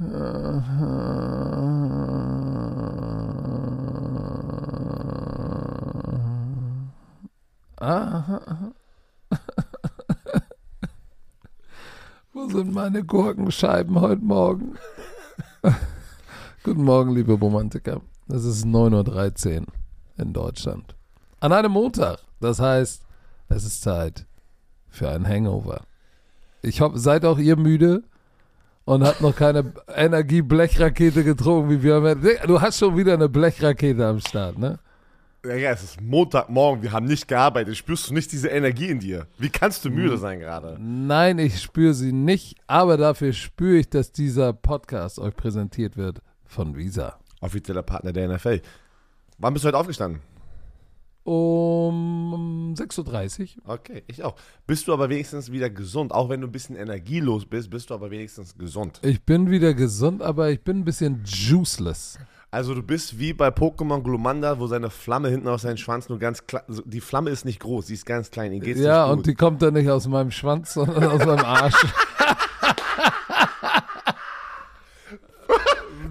Wo sind meine Gurkenscheiben heute Morgen? Guten Morgen, liebe Romantiker. Es ist 9.13 Uhr in Deutschland. An einem Montag. Das heißt, es ist Zeit für ein Hangover. Ich hoffe, seid auch ihr müde und habt noch keine Energie-Blechrakete getrunken, wie wir. Du hast schon wieder eine Blechrakete am Start, ne? Ja, ja, es ist Montagmorgen, wir haben nicht gearbeitet. Spürst du nicht diese Energie in dir? Wie kannst du müde sein gerade? Nein, ich spüre sie nicht, aber dafür spüre ich, dass dieser Podcast euch präsentiert wird von Visa. Offizieller Partner der NFL. Wann bist du heute aufgestanden? Um 6.30 Uhr. Okay, ich auch. Bist du aber wenigstens wieder gesund? Auch wenn du ein bisschen energielos bist, bist du aber wenigstens gesund. Ich bin wieder gesund, aber ich bin ein bisschen juiceless. Also du bist wie bei Pokémon Glumanda, wo seine Flamme hinten aus seinem Schwanz nur ganz klein, die Flamme ist nicht groß, sie ist ganz klein. Ihnen geht's ja, und die kommt dann nicht aus meinem Schwanz, sondern aus meinem Arsch.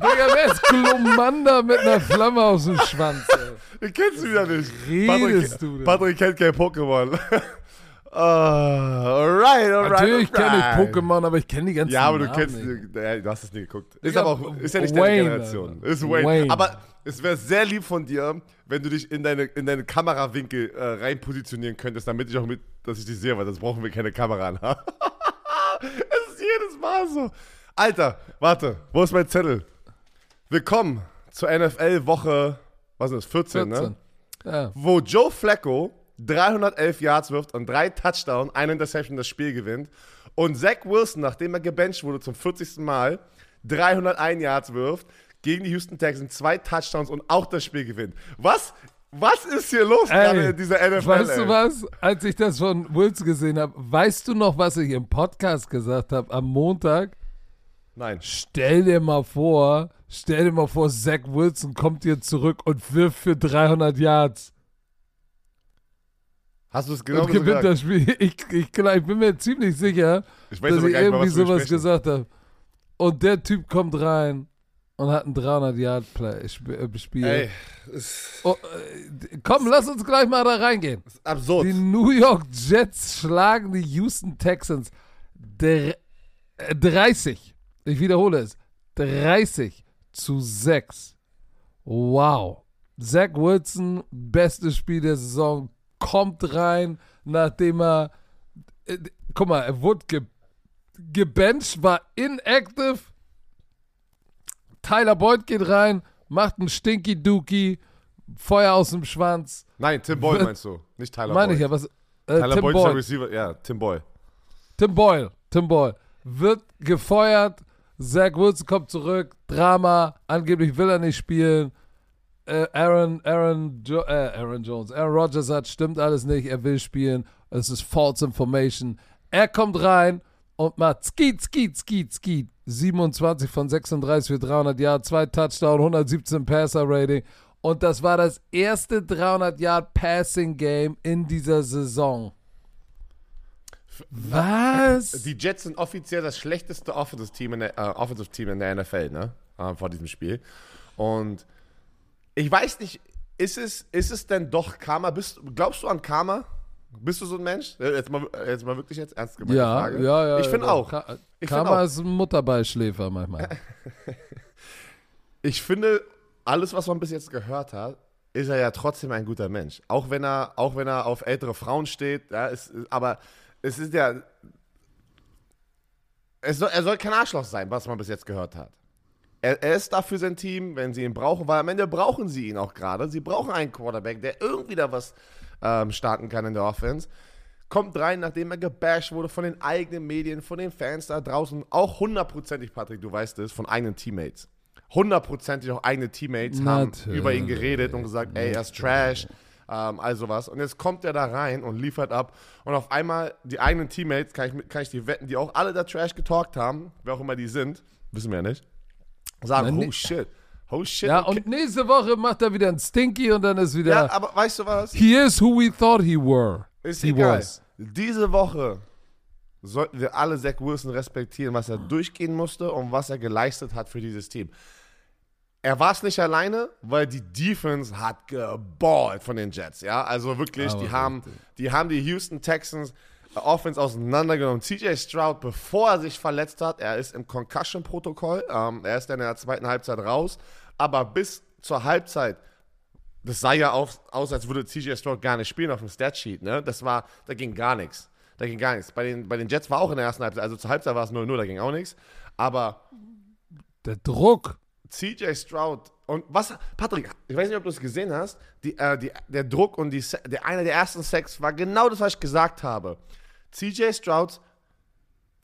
Digga, wer ist Glumanda mit einer Flamme aus dem Schwanz? Ey? Kennst du wieder nicht. redest Patrick, du denn? Patrick kennt kein Pokémon. Ah, alright, alright. Natürlich kenne ich. Pokémon, aber ich kenne die ganzen Ja, aber du Namen kennst, nicht. ja, du hast es nie geguckt. Ist Ja, aber auch, ist ja nicht Wayne, deine Generation. Alter. Ist Wayne. Wayne. Aber es wäre sehr lieb von dir, wenn du dich in deine, in deine Kamerawinkel äh, rein positionieren könntest, damit ich auch mit, dass ich dich sehe, weil sonst brauchen wir keine Kamera an. es ist jedes Mal so. Alter, warte, wo ist mein Zettel? Willkommen zur NFL-Woche, was ist das, 14, 14. ne? Ja. wo Joe Flacco 311 Yards wirft und drei Touchdowns, eine Interception das Spiel gewinnt. Und Zach Wilson, nachdem er gebencht wurde zum 40. Mal, 301 Yards wirft, gegen die Houston Texans zwei Touchdowns und auch das Spiel gewinnt. Was? Was ist hier los gerade in dieser NFL? Weißt ey? du was? Als ich das von Wilson gesehen habe, weißt du noch, was ich im Podcast gesagt habe am Montag? Nein. Stell dir mal vor, stell dir mal vor, Zach Wilson kommt hier zurück und wirft für 300 Yards Hast du es genau und gewinnt gesagt? das Spiel. Ich, ich, ich bin mir ziemlich sicher, Ich dass ich mal, irgendwie was wir sowas sprechen. gesagt habe. Und der Typ kommt rein und hat ein 300 Yard Play Sp- äh, Spiel. Ey, ist Oh, äh, komm, lass uns gleich mal da reingehen. absurd. Die New York Jets schlagen die Houston Texans dr- äh, 30. Ich wiederhole es. 30 zu 6. Wow. Zach Wilson, bestes Spiel der Saison, kommt rein, nachdem er. Äh, guck mal, er wurde ge, gebencht, war inactive. Tyler Boyd geht rein, macht einen Stinky Dookie, Feuer aus dem Schwanz. Nein, Tim Boyle meinst du, nicht Tyler Meine Boyd. ich ja, was. Äh, Tyler Tim Boyd ist der. Receiver. Ja, Tim Boyle. Tim Boyle, Tim Boyle wird gefeuert. Zach Wilson kommt zurück. Drama. Angeblich will er nicht spielen. Äh, Aaron, Aaron, jo äh, Aaron Jones, Aaron Rodgers sagt, stimmt alles nicht. Er will spielen. Es ist false information. Er kommt rein und macht Skeet, Skeet, Skeet, Skeet. 27 von 36 für 300 Yard, zwei Touchdown, 117 Passer Rating. Und das war das erste 300 Yard Passing Game in dieser Saison. Was? Die Jets sind offiziell das schlechteste Offensive Team in der, äh, Offensive Team in der NFL, ne? Äh, vor diesem Spiel. Und ich weiß nicht, ist es, ist es denn doch Karma? Bist, glaubst du an Karma? Bist du so ein Mensch? Äh, Jetzt mal, jetzt mal wirklich jetzt ernst gemeinte Ja, Frage. ja, ja. Ich finde ja. auch. Ka Ich find Karma auch. ist ein Mutterbeischläfer manchmal. Ich finde, alles, was man bis jetzt gehört hat, ist er ja trotzdem ein guter Mensch. Auch wenn er, auch wenn er auf ältere Frauen steht, ja, es, aber es ist ja. Es soll, er soll kein Arschloch sein, was man bis jetzt gehört hat. Er, er ist da für sein Team, wenn sie ihn brauchen, weil am Ende brauchen sie ihn auch gerade. Sie brauchen einen Quarterback, der irgendwie da was ähm, starten kann in der Offense. Kommt rein, nachdem er gebasht wurde von den eigenen Medien, von den Fans da draußen. Auch hundertprozentig, Patrick, du weißt es, von eigenen Teammates. Hundertprozentig auch eigene Teammates haben Natürlich. über ihn geredet und gesagt, ey, er ist Trash, ähm, also was. Und jetzt kommt er da rein und liefert ab. Und auf einmal die eigenen Teammates, kann ich, kann ich die wetten, die auch alle da Trash getalkt haben, wer auch immer die sind, wissen wir ja nicht, sagen, Nein, oh shit, oh shit. ja, okay. und nächste Woche macht er wieder ein Stinky und dann ist wieder. ja, aber weißt du was? he is who we thought he were. Ist he egal. was. Diese Woche sollten wir alle Zach Wilson respektieren, was er durchgehen musste und was er geleistet hat für dieses Team. Er war es nicht alleine, weil die Defense hat geballt von den Jets, ja. Also wirklich, Aber die haben, die haben die Houston Texans Offense auseinandergenommen. CJ Stroud, bevor er sich verletzt hat, er ist im Concussion-Protokoll, ähm, er ist dann in der zweiten Halbzeit raus, aber bis zur Halbzeit, das sah ja aus, aus als würde CJ Stroud gar nicht spielen auf dem Statsheet, ne? Das war, da ging gar nichts. Da ging gar nichts. Bei den, bei den Jets war auch in der ersten Halbzeit, also zur Halbzeit war es 0-0, da ging auch nichts. Aber Der Druck. CJ Stroud und was, Patrick, ich weiß nicht, ob du es gesehen hast, die, äh, die, der Druck und die, der, einer der ersten Sacks war genau das, was ich gesagt habe. CJ Stroud,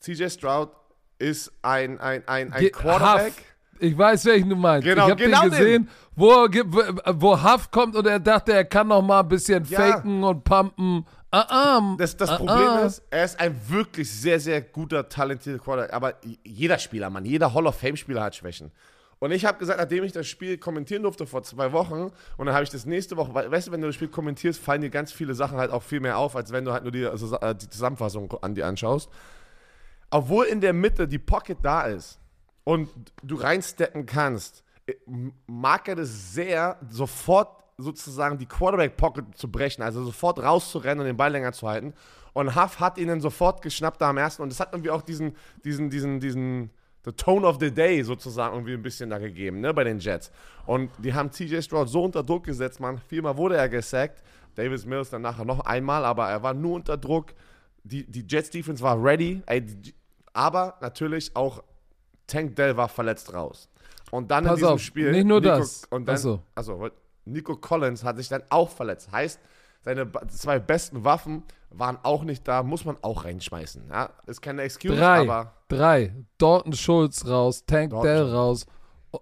CJ Stroud ist ein, ein, ein, ein Ge- Quarterback. Huff. Ich weiß, welchen du meinst. Genau, ich habe genau den den. gesehen, wo, ge- wo, wo Huff kommt und er dachte, er kann noch mal ein bisschen Ja. faken und pumpen. Ah, ah, Das, das ah, Problem ist, er ist ein wirklich sehr, sehr guter, talentierter Quarterback. Aber jeder Spieler, Mann, jeder Hall of Fame-Spieler hat Schwächen. Und ich habe gesagt, nachdem ich das Spiel kommentieren durfte vor zwei Wochen, und dann habe ich das nächste Woche, we- weißt du, wenn du das Spiel kommentierst, fallen dir ganz viele Sachen halt auch viel mehr auf, als wenn du halt nur die, also, äh, die Zusammenfassung an dir anschaust. Obwohl in der Mitte die Pocket da ist und du reinsteppen kannst, äh, mag er das sehr, sofort sozusagen die Quarterback-Pocket zu brechen, also sofort rauszurennen und den Ball länger zu halten. Und Huff hat ihn dann sofort geschnappt da am ersten und das hat irgendwie auch diesen, diesen, diesen, diesen, the tone of the day sozusagen irgendwie ein bisschen da gegeben, ne, bei den Jets. Und die haben TJ Stroud so unter Druck gesetzt, man. Viermal wurde er gesackt. Davis Mills dann nachher noch einmal, aber er war nur unter Druck. Die, die Jets Defense war ready, ey, aber natürlich auch Tank Dell war verletzt raus. Und dann in Pass diesem auf, Spiel. nicht nur das. Und dann, Ach so. also, Nico Collins hat sich dann auch verletzt. Heißt, seine zwei besten Waffen waren auch nicht da, muss man auch reinschmeißen. Ja? Ist keine Excuse, Drei. aber Drei. Dalton Schulz raus, Tank Dalton Dell raus.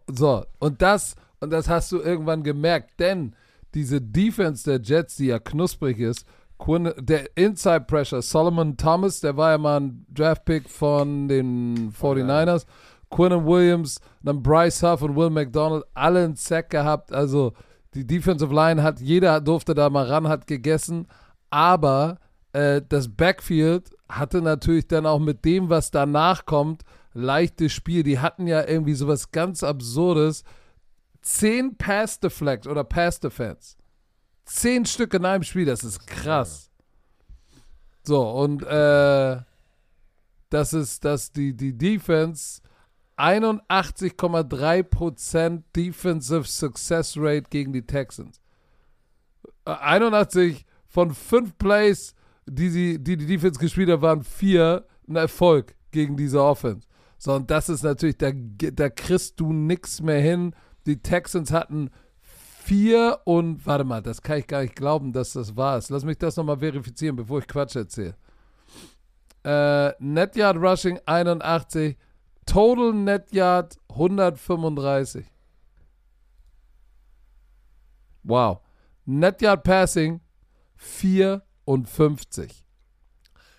So, und das, und das hast du irgendwann gemerkt, denn diese Defense der Jets, die ja knusprig ist, Quinn, der Inside Pressure, Solomon Thomas, der war ja mal ein Draftpick von den 49ers, Quinnen Williams, dann Bryce Huff und Will McDonald, alle einen Sack gehabt. Also die Defensive Line hat, jeder durfte da mal ran, hat gegessen, aber äh, das Backfield hatte natürlich dann auch mit dem, was danach kommt, leichtes Spiel. Die hatten ja irgendwie sowas ganz Absurdes. Zehn Pass Deflect oder Pass Defense. Zehn Stück in einem Spiel, das ist krass. So, und äh, das ist, dass die, die Defense 81,3% Defensive Success Rate gegen die Texans. Äh, 81 von 5 Plays, die, sie, die die Defense gespielt hat, waren 4 ein Erfolg gegen diese Offense. So, und das ist natürlich, da, da kriegst du nichts mehr hin. Die Texans hatten 4 und, warte mal, das kann ich gar nicht glauben, dass das war es. Lass mich das nochmal verifizieren, bevor ich Quatsch erzähle. Äh, Net Yard Rushing 81, Total Net Yard 135. Wow. Net Yard Passing 54.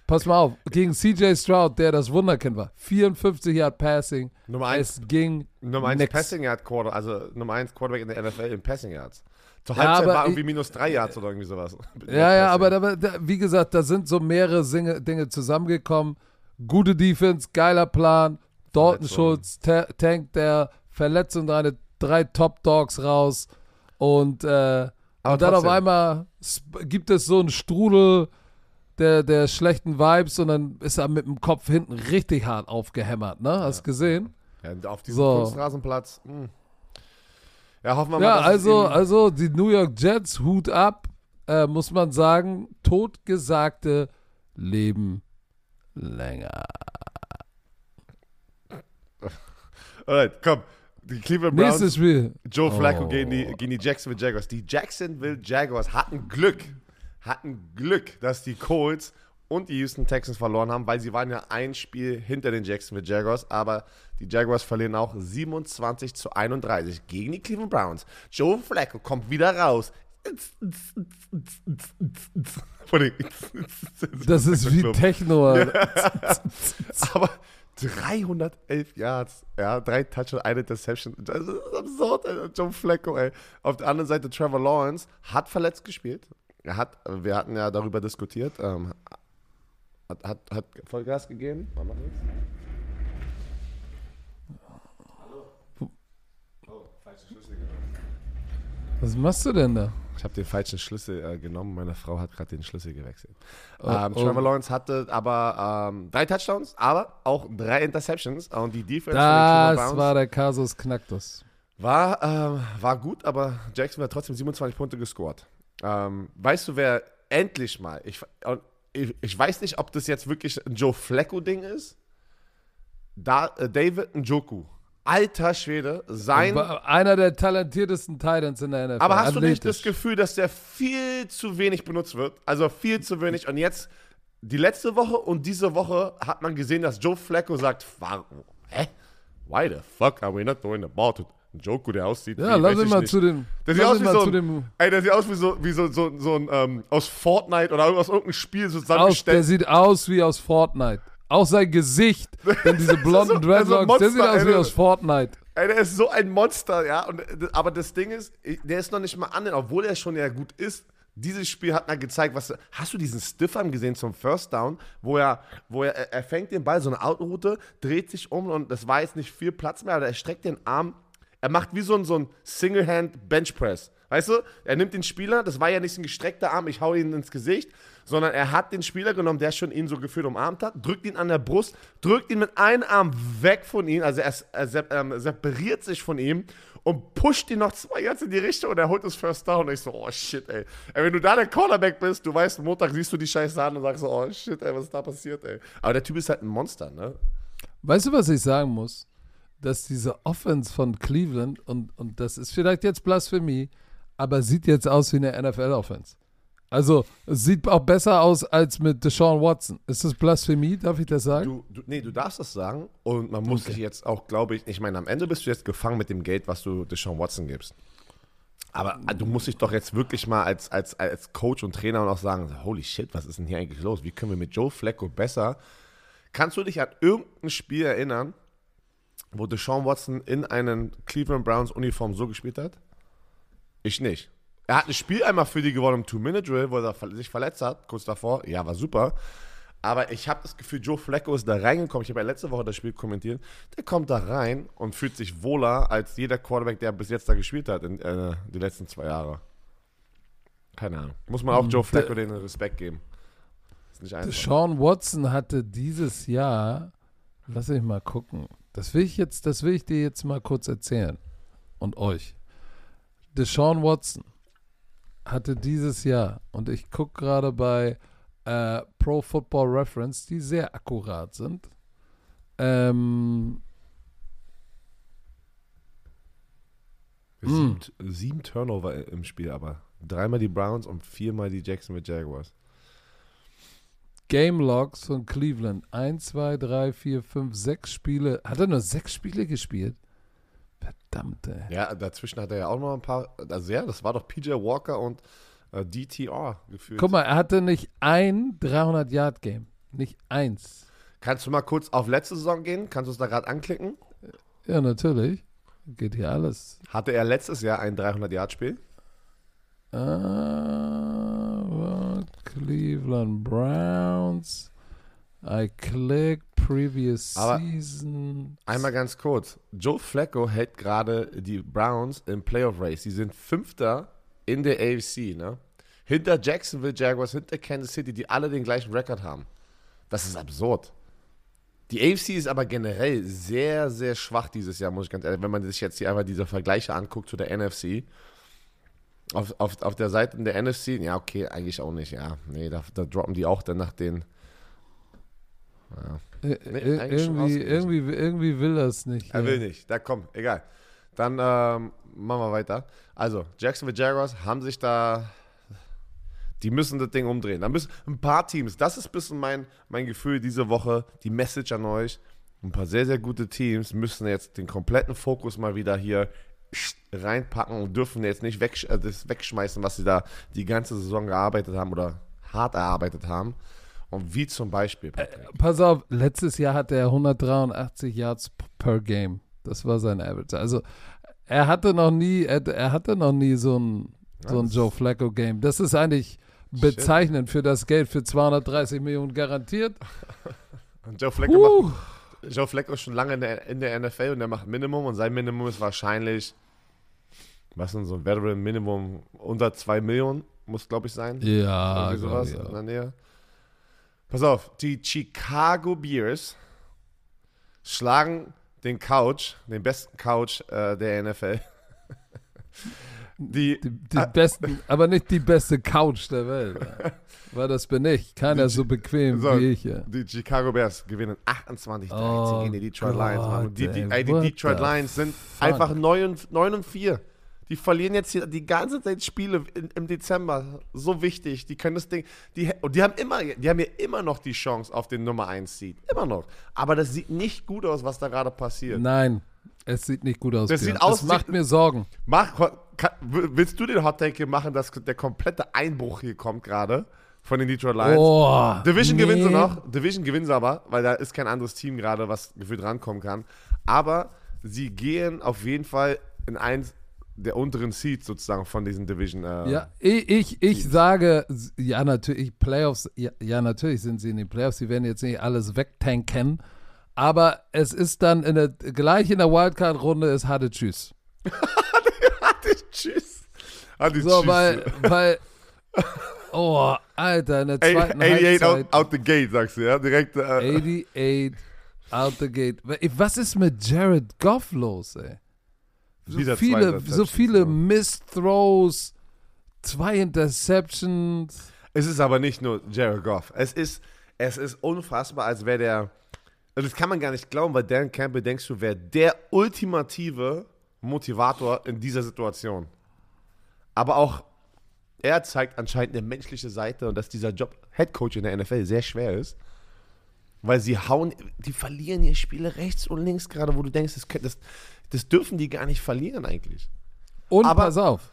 Pass mal auf, gegen CJ Stroud, der das Wunderkind war, 54 Yard Passing. Nummer eins, Es ging Nummer eins nix. Passing Yard Quarter, also Nummer eins Quarterback in der NFL in Passing Yards. Zur Ja, Halbzeit aber war ich- irgendwie minus drei Yards oder irgendwie sowas. Ja, ja, aber da, da, wie gesagt, da sind so mehrere Singe, Dinge zusammengekommen. Gute Defense, geiler Plan. Dalton Verletzung. Schulz, Ta Tank der Verletzung, deine drei Top Dogs raus. Und, äh, Aber und dann auf einmal gibt es so einen Strudel der, der schlechten Vibes und dann ist er mit dem Kopf hinten richtig hart aufgehämmert, ne? Hast du gesehen? Ja, auf diesem So. Kunstrasenplatz. Mh. Ja, hoffen wir Ja, mal, dass es also, also die New York Jets, Hut ab, äh, muss man sagen, totgesagte leben länger. Alright, komm. Die Cleveland Browns, Nächstes Spiel. Joe Flacco Oh. gegen, die, gegen die Jacksonville Jaguars. Die Jacksonville Jaguars hatten Glück, hatten Glück, dass die Colts und die Houston Texans verloren haben, weil sie waren ja ein Spiel hinter den Jacksonville Jaguars, aber die Jaguars verlieren auch 27 zu 31 gegen die Cleveland Browns. Joe Flacco kommt wieder raus. Das ist wie Techno. Aber 311 Yards, ja, drei Touchdowns, eine Interception. Das ist absurd, Alter. Joe Flacco, ey. Auf der anderen Seite Trevor Lawrence hat verletzt gespielt. Er hat, wir hatten ja darüber diskutiert. Ähm, Hat, hat, hat Vollgas gegeben. Mach mal nichts. Hallo. Oh, falsche Schlüssel. Was machst du denn da? Ich habe den falschen Schlüssel äh, genommen. Meine Frau hat gerade den Schlüssel gewechselt. Oh, ähm, oh. Trevor Lawrence hatte aber ähm, drei Touchdowns, aber auch drei Interceptions. Und die Defense Das war der Kasus Knacktus. war, ähm, war gut, aber Jacksonville hat trotzdem 27 Punkte gescored. Ähm, weißt du, wer endlich mal, ich, ich, ich weiß nicht, ob das jetzt wirklich ein Joe Flacco-Ding ist. Da, äh, David Njoku. Alter Schwede, sein. Einer der talentiertesten Titans in der NFL. Aber hast du nicht das Athletisch. Gefühl, dass der viel zu wenig benutzt wird? Also viel zu wenig. Und jetzt, die letzte Woche und diese Woche hat man gesehen, dass Joe Flacco sagt? Hä? Why the fuck are we not the ball to Njoku, der aussieht Ja, wie, lass ihn mal nicht. zu dem. Der sieht aus wie so ein, ey, der sieht aus wie so, wie so, so, so ein, ähm, aus Fortnite oder aus irgendeinem Spiel aus, der zusammengestellt. sieht aus wie aus Fortnite. Auch sein Gesicht, denn diese blonden so- Dreadlocks, der sieht aus wie aus Fortnite. Ey, der ist so ein Monster, ja. Und, aber das Ding ist, der ist noch nicht mal an, obwohl er schon ja gut ist. Dieses Spiel hat mal gezeigt, was. Hast du diesen Stiffarm gesehen zum First Down, wo er, wo er, er- fängt den Ball, so eine Outroute, dreht sich um und das war jetzt nicht viel Platz mehr, aber er streckt den Arm. Er macht wie so ein, so ein Single-Hand Benchpress. Weißt du? Er nimmt den Spieler, das war ja nicht ein gestreckter Arm, ich hau ihn ins Gesicht, sondern er hat den Spieler genommen, der schon ihn so gefühlt umarmt hat, drückt ihn an der Brust, drückt ihn mit einem Arm weg von ihm, also er, er sep- ähm, separiert sich von ihm und pusht ihn noch zwei Yards in die Richtung und er holt das First Down und ich so, oh shit, ey. ey. Wenn du da der Cornerback bist, du weißt, Montag siehst du die Scheiße an und sagst so, oh shit, ey, was ist da passiert, ey. Aber der Typ ist halt ein Monster, ne? Weißt du, was ich sagen muss? Dass diese Offense von Cleveland, und, und das ist vielleicht jetzt Blasphemie, aber sieht jetzt aus wie eine NFL-Offense. Also, es sieht auch besser aus als mit Deshaun Watson. Ist das Blasphemie? Darf ich das sagen? Du, du, nee, du darfst das sagen und man muss sich jetzt auch, glaube ich, ich meine, am Ende bist du jetzt gefangen mit dem Geld, was du Deshaun Watson gibst. Aber äh, du musst dich doch jetzt wirklich mal als, als, als Coach und Trainer und auch sagen, holy shit, was ist denn hier eigentlich los? Wie können wir mit Joe Flacco besser? Kannst du dich an irgendein Spiel erinnern, wo Deshaun Watson in einen Cleveland Browns Uniform so gespielt hat? Ich nicht. Er hat ein Spiel einmal für die gewonnen im Two-Minute-Drill, wo er sich verletzt hat, kurz davor. Ja, war super. Aber ich habe das Gefühl, Joe Flacco ist da reingekommen. Ich habe ja letzte Woche das Spiel kommentiert. Der kommt da rein und fühlt sich wohler als jeder Quarterback, der bis jetzt da gespielt hat in äh, die letzten zwei Jahre. Keine Ahnung. Muss man auch Joe Flacco den Respekt geben. Ist nicht einfach. Deshaun Watson hatte dieses Jahr, lass mich mal gucken, das will ich jetzt, das will ich dir jetzt mal kurz erzählen und euch. Deshaun Watson hatte dieses Jahr, und ich gucke gerade bei äh, Pro Football Reference, die sehr akkurat sind. Ähm, Sieben, sieben Turnover im Spiel, aber dreimal die Browns und viermal die Jacksonville Jaguars. Game Logs von Cleveland. 1, 2, 3, 4, 5, 6 Spiele. Hat er nur sechs Spiele gespielt? Verdammt, ey. Ja, dazwischen hat er ja auch noch ein paar. Also ja, das war doch PJ Walker und äh, DTR gefühlt. Guck mal, er hatte nicht ein 300-Yard-Game. Nicht eins. Kannst du mal kurz auf letzte Saison gehen? Kannst du es da gerade anklicken? Ja, natürlich. Geht hier alles. Hatte er letztes Jahr ein 300-Yard-Spiel? Ah, Cleveland Browns. I click previous Aber season. Einmal ganz kurz. Joe Flacco hält gerade die Browns im Playoff Race. Sie sind Fünfter in der AFC, ne? Hinter Jacksonville Jaguars, hinter Kansas City, die alle den gleichen Rekord haben. Das ist absurd. Die AFC ist aber generell sehr, sehr schwach dieses Jahr, muss ich ganz ehrlich, wenn man sich jetzt hier einfach diese Vergleiche anguckt zu der NFC. Auf, auf, auf der Seite der NFC, ja, okay, eigentlich auch nicht, ja. Nee, da, da droppen die auch dann nach den. Äh, Nee, äh, eigentlich schon irgendwie, irgendwie, irgendwie will er es nicht. Er ja. will nicht. Da komm, egal. Dann ähm, machen wir weiter. Also, Jacksonville Jaguars haben sich da. Die müssen das Ding umdrehen. Da müssen ein paar Teams, das ist ein bisschen mein, mein Gefühl diese Woche, die Message an euch. Ein paar sehr, sehr gute Teams müssen jetzt den kompletten Fokus mal wieder hier reinpacken und dürfen jetzt nicht wegsch äh, das wegschmeißen, was sie da die ganze Saison gearbeitet haben oder hart erarbeitet haben. Und wie zum Beispiel, Patrick, Pass auf, letztes Jahr hatte er 183 Yards per Game. Das war sein Average. Also er hatte noch nie, er, er hatte noch nie so ein, so ein Joe Flacco Game. Das ist eigentlich bezeichnend für das Geld für 230 Millionen garantiert. Und Joe Flacco, macht. Joe Flacco ist schon lange in der, in der NFL und der macht Minimum und sein Minimum ist wahrscheinlich, was ist denn so ein Veteran Minimum unter 2 Millionen, muss glaube ich sein. Ja, Irgendwie sowas ich in der Nähe. Pass auf, die Chicago Bears schlagen den Couch, den besten Couch äh, der NFL. die, Die, die Ah. besten, aber nicht die beste Couch der Welt. Weil das bin ich. Keiner so bequem So, wie ich. Ja. die Chicago Bears gewinnen 28 13 Oh gegen die Detroit Gott, Lions. Mann. Die, die, ey, die Detroit Lions sind fuck? einfach 9 und, 9 und 4. Die verlieren jetzt hier die ganze Zeit Spiele in, im Dezember. So wichtig. Die können das Ding. Die, und die haben immer, die haben ja immer noch die Chance auf den Nummer 1 Seed. Immer noch. Aber das sieht nicht gut aus, was da gerade passiert. Nein, es sieht nicht gut aus. Das sieht aus Das macht mir Sorgen. Mach, kann, willst du den Hot Take hier machen, dass der komplette Einbruch hier kommt gerade von den Detroit Lions? Oh, Division gewinnen sie nee. noch. Division gewinnen sie aber, weil da ist kein anderes Team gerade, was gefühlt rankommen kann. Aber sie gehen auf jeden Fall in eins der unteren Seeds sozusagen von diesen Division. Äh, Ja, ich, ich, ich sage, ja, natürlich, Playoffs, ja, ja, natürlich sind sie in den Playoffs. Sie werden jetzt nicht alles wegtanken. Aber es ist dann in der, gleich in der Wildcard-Runde ist harte Tschüss. Hatte tschüss. Hatte So, tschüss. weil, weil, oh, Alter, in der zweiten 88 Halbzeit. out, out the gate, sagst du, ja? Direkt. Äh, 88 out the gate. Was ist mit Jared Goff los, ey? So Wieder viele, so viele ja. Miss-Throws, zwei Interceptions. Es ist aber nicht nur Jared Goff. Es ist, es ist unfassbar, als wäre der. Also das kann man gar nicht glauben, weil Dan Campbell denkst du, wäre der ultimative Motivator in dieser Situation. Aber auch er zeigt anscheinend eine menschliche Seite und dass dieser Job Head Coach in der NFL sehr schwer ist. Weil sie hauen, die verlieren ihr Spiele rechts und links gerade, wo du denkst, das, das, das dürfen die gar nicht verlieren eigentlich. Und Aber- pass auf.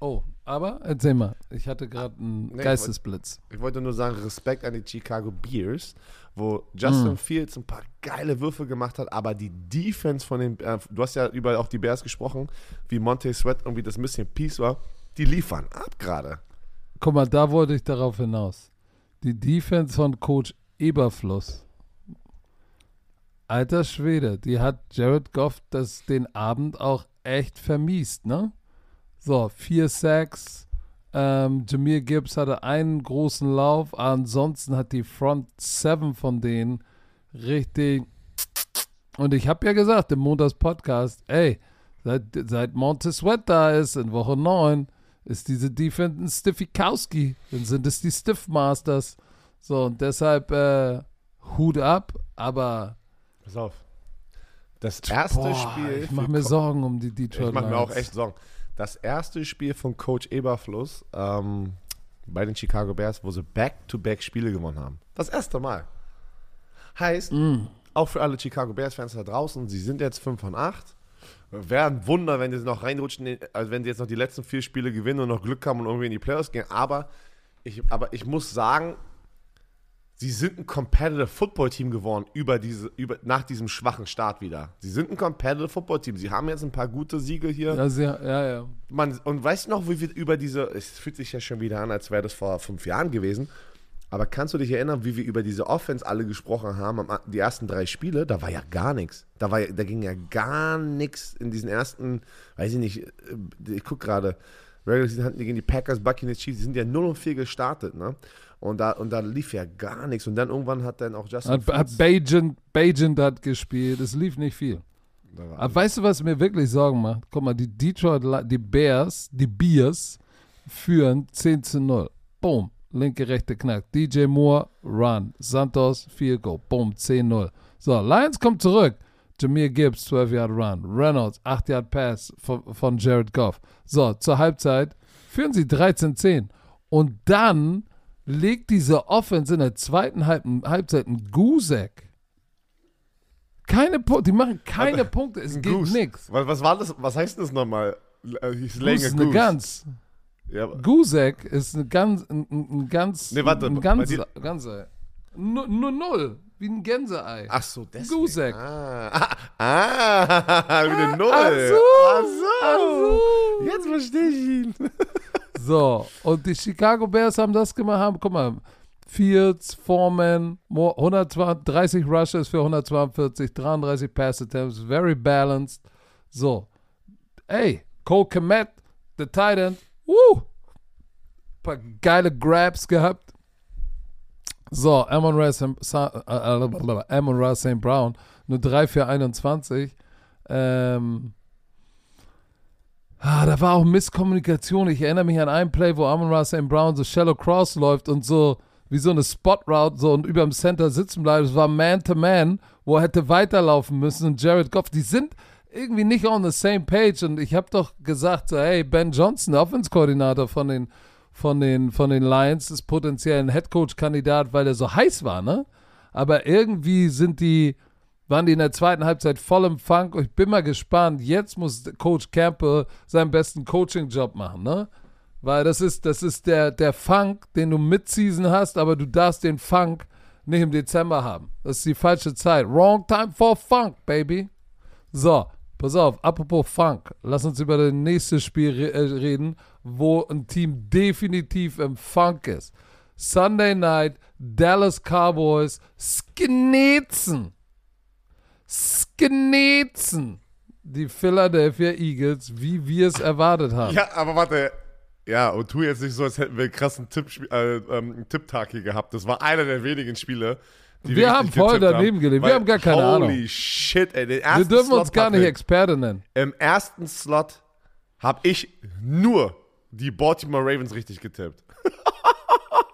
Oh, aber erzähl mal. Ich hatte gerade einen Nee, ich Geistesblitz. Ich wollte nur sagen, Respekt an die Chicago Bears, wo Justin Mm. Fields ein paar geile Würfe gemacht hat, aber die Defense von den, äh, du hast ja über auch die Bears gesprochen, wie Monte Sweat irgendwie das bisschen Peace war, die liefern ab gerade. Guck mal, da wollte ich darauf hinaus. Die Defense von Coach Eberfluss. Alter Schwede, die hat Jared Goff das, den Abend auch echt vermiest, ne? So, vier Sacks. Ähm, Jameer Gibbs hatte einen großen Lauf. Ansonsten hat die Front Seven von denen richtig. Und ich habe ja gesagt im Montags-Podcast, ey, seit, seit Monte Sweat da ist, in Woche 9, ist diese Defense ein Stiffikowski. Dann sind es die Stiff Masters. So, und deshalb äh, Hut ab, aber Pass auf. Das erste boah, Spiel. ich mache mir Sorgen um die Detroit Ich mache mir auch echt Sorgen. Das erste Spiel von Coach Eberfluss ähm, bei den Chicago Bears, wo sie Back-to-Back Spiele gewonnen haben. Das erste Mal. Heißt, Mm. auch für alle Chicago Bears-Fans da draußen, sie sind jetzt 5 von 8. Wäre ein Wunder, wenn sie noch reinrutschen, also wenn sie jetzt noch die letzten vier Spiele gewinnen und noch Glück haben und irgendwie in die Playoffs gehen. Aber ich, aber ich muss sagen, sie sind ein Competitive Football Team geworden über diese, über, nach diesem schwachen Start wieder. Sie sind ein Competitive Football Team. Sie haben jetzt ein paar gute Siege hier. Ja, sie, ja, ja. Man, und weißt du noch, wie wir über diese, es fühlt sich ja schon wieder an, als wäre das vor fünf Jahren gewesen, aber kannst du dich erinnern, wie wir über diese Offense alle gesprochen haben, die ersten drei Spiele, da war ja gar nichts. Da, war, ja- da ging ja gar nichts in diesen ersten, weiß ich nicht, äh, ich guck gerade, Regular Season hatten die gegen die Packers, Buccaneers, Chiefs, die sind ja 0 und 4 gestartet, ne? Und da, und da lief ja gar nichts. Und dann irgendwann hat dann auch Justin Hat, hat Bajent, Bajent hat gespielt, es lief nicht viel. Aber weißt du, was mir wirklich Sorgen macht? Guck mal, die Detroit, die Bears, die Bears führen 10 zu 0. Boom, linke, rechte Knack. DJ Moore, Run. Santos, Field Goal. Boom, 10-0. So, Lions kommt zurück. Jameer Gibbs, 12 Yard Run. Reynolds, 8 Yard Pass von, von Jared Goff. So, zur Halbzeit führen sie 13-10. Und dann legt diese Offense in der zweiten Halb Halbzeit einen Gusek. Keine Punkte, die machen keine Punkte, es Ein geht nichts. Was, was war das? Was heißt das nochmal? Äh, He's laying Goose a eine. Gans. Ja, Gusek ist ein ganz, ein, ein ein ganz, Nee, warte, ein dir- ganzer. Nur, null, wie ein Gänseei. Ach so, deswegen. Gusek. Ah, ah, ah wieder Null. Ach so. Ach so. Ach so. Jetzt verstehe ich ihn. So, und die Chicago Bears haben das gemacht, haben, guck mal, Fields, Foreman, 130 Rushes für 142, 33 Pass Attempts, very balanced. So, ey, Cole Komet, the Titan, woo, paar geile Grabs gehabt. So, Amon Ra St. Brown, nur 3 für 21. Ähm, ah, da war auch Misskommunikation. Ich erinnere mich an einen Play, wo Amon Ra St. Brown so shallow cross läuft und so wie so eine Spot Route so und über dem Center sitzen bleibt. Es war Man to Man, wo er hätte weiterlaufen müssen und Jared Goff, die sind irgendwie nicht on the same page und ich habe doch gesagt so, hey, Ben Johnson, Offense-Koordinator von den von den, von den Lions ist potenziell ein Headcoach-Kandidat, weil er so heiß war, ne? Aber irgendwie sind die, waren die in der zweiten Halbzeit voll im Funk. Ich bin mal gespannt. Jetzt muss Coach Campbell seinen besten Coaching-Job machen, ne? Weil das ist, das ist der, der Funk, den du Mid-Season hast, aber du darfst den Funk nicht im Dezember haben. Das ist die falsche Zeit. Wrong time for Funk, baby. So, pass auf, apropos Funk. Lass uns über das nächste Spiel re äh, reden, wo ein Team definitiv im Funk ist. Sunday Night, Dallas Cowboys, Sknetzen. Sknetzen. Die Philadelphia Eagles, wie wir es erwartet haben. Ja, aber warte. Ja, und tu jetzt nicht so, als hätten wir einen krassen Tipp, äh, ähm, Tipptag hier gehabt. Das war einer der wenigen Spiele, die wir, wir haben voll daneben gelegt. Wir haben gar keine holy Ahnung. Holy shit, ey. wir dürfen Slot uns gar nicht Experte nennen. Im ersten Slot habe ich nur die Baltimore Ravens richtig getippt. es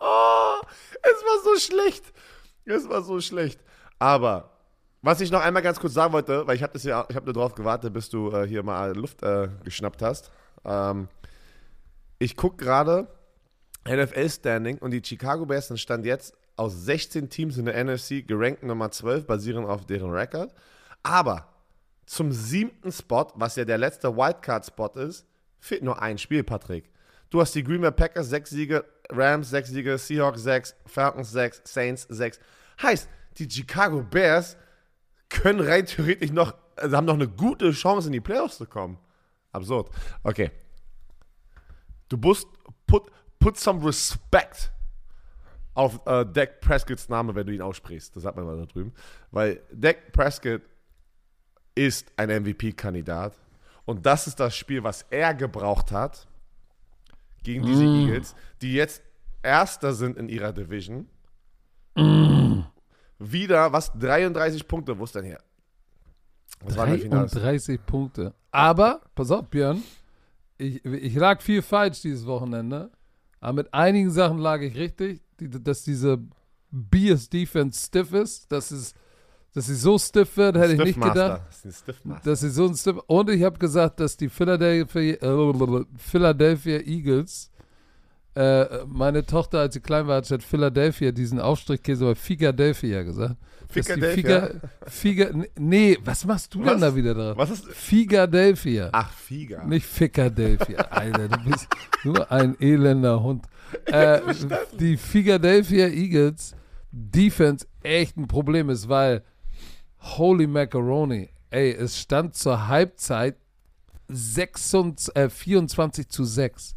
war so schlecht. Es war so schlecht. Aber was ich noch einmal ganz kurz sagen wollte, weil ich habe ja, ich habe nur darauf gewartet, bis du äh, hier mal Luft äh, geschnappt hast. Ähm, ich gucke gerade NFL Standing und die Chicago Bears sind stand jetzt aus 16 Teams in der NFC gerankt Nummer 12, basierend auf deren Rekord. Aber zum siebten Spot, was ja der letzte Wildcard-Spot ist, fehlt nur ein Spiel, Patrick. Du hast die Green Bay Packers 6 Siege, Rams 6 Siege, Seahawks 6, Falcons 6, Saints 6. Heißt, die Chicago Bears können rein theoretisch noch, also haben noch eine gute Chance, in die Playoffs zu kommen. Absurd. Okay. Du musst put, put some respect auf äh, Dak Prescotts Name, wenn du ihn aussprichst. Das sagt man mal da drüben. Weil Dak Prescott ist ein MVP-Kandidat. Und das ist das Spiel, was er gebraucht hat gegen diese mm. Eagles, die jetzt Erster sind in ihrer Division. Mm. Wieder, was? 33 Punkte, wo ist denn her? Was 33 Punkte. Aber, pass auf, Björn, ich, ich lag viel falsch dieses Wochenende. Aber mit einigen Sachen lag ich richtig, die, dass diese Bias Defense stiff ist, dass, es, dass sie so stiff wird, hätte ich nicht gedacht. Das dass sie so ein stiff Und ich habe gesagt, dass die Philadelphia, äh, Philadelphia Eagles, äh, meine Tochter, als sie klein war, hat Philadelphia diesen Aufstrichkäse bei Philadelphia gesagt. Philadelphia? Figa, nee, was machst du was? denn da wieder drauf? Was ist? Philadelphia. Ach, Figa. Nicht Philadelphia. Alter, du bist nur ein elender Hund. Äh, die Philadelphia Eagles Defense echt ein Problem ist, weil holy macaroni, ey, es stand zur Halbzeit 26, äh, 24 zu 6.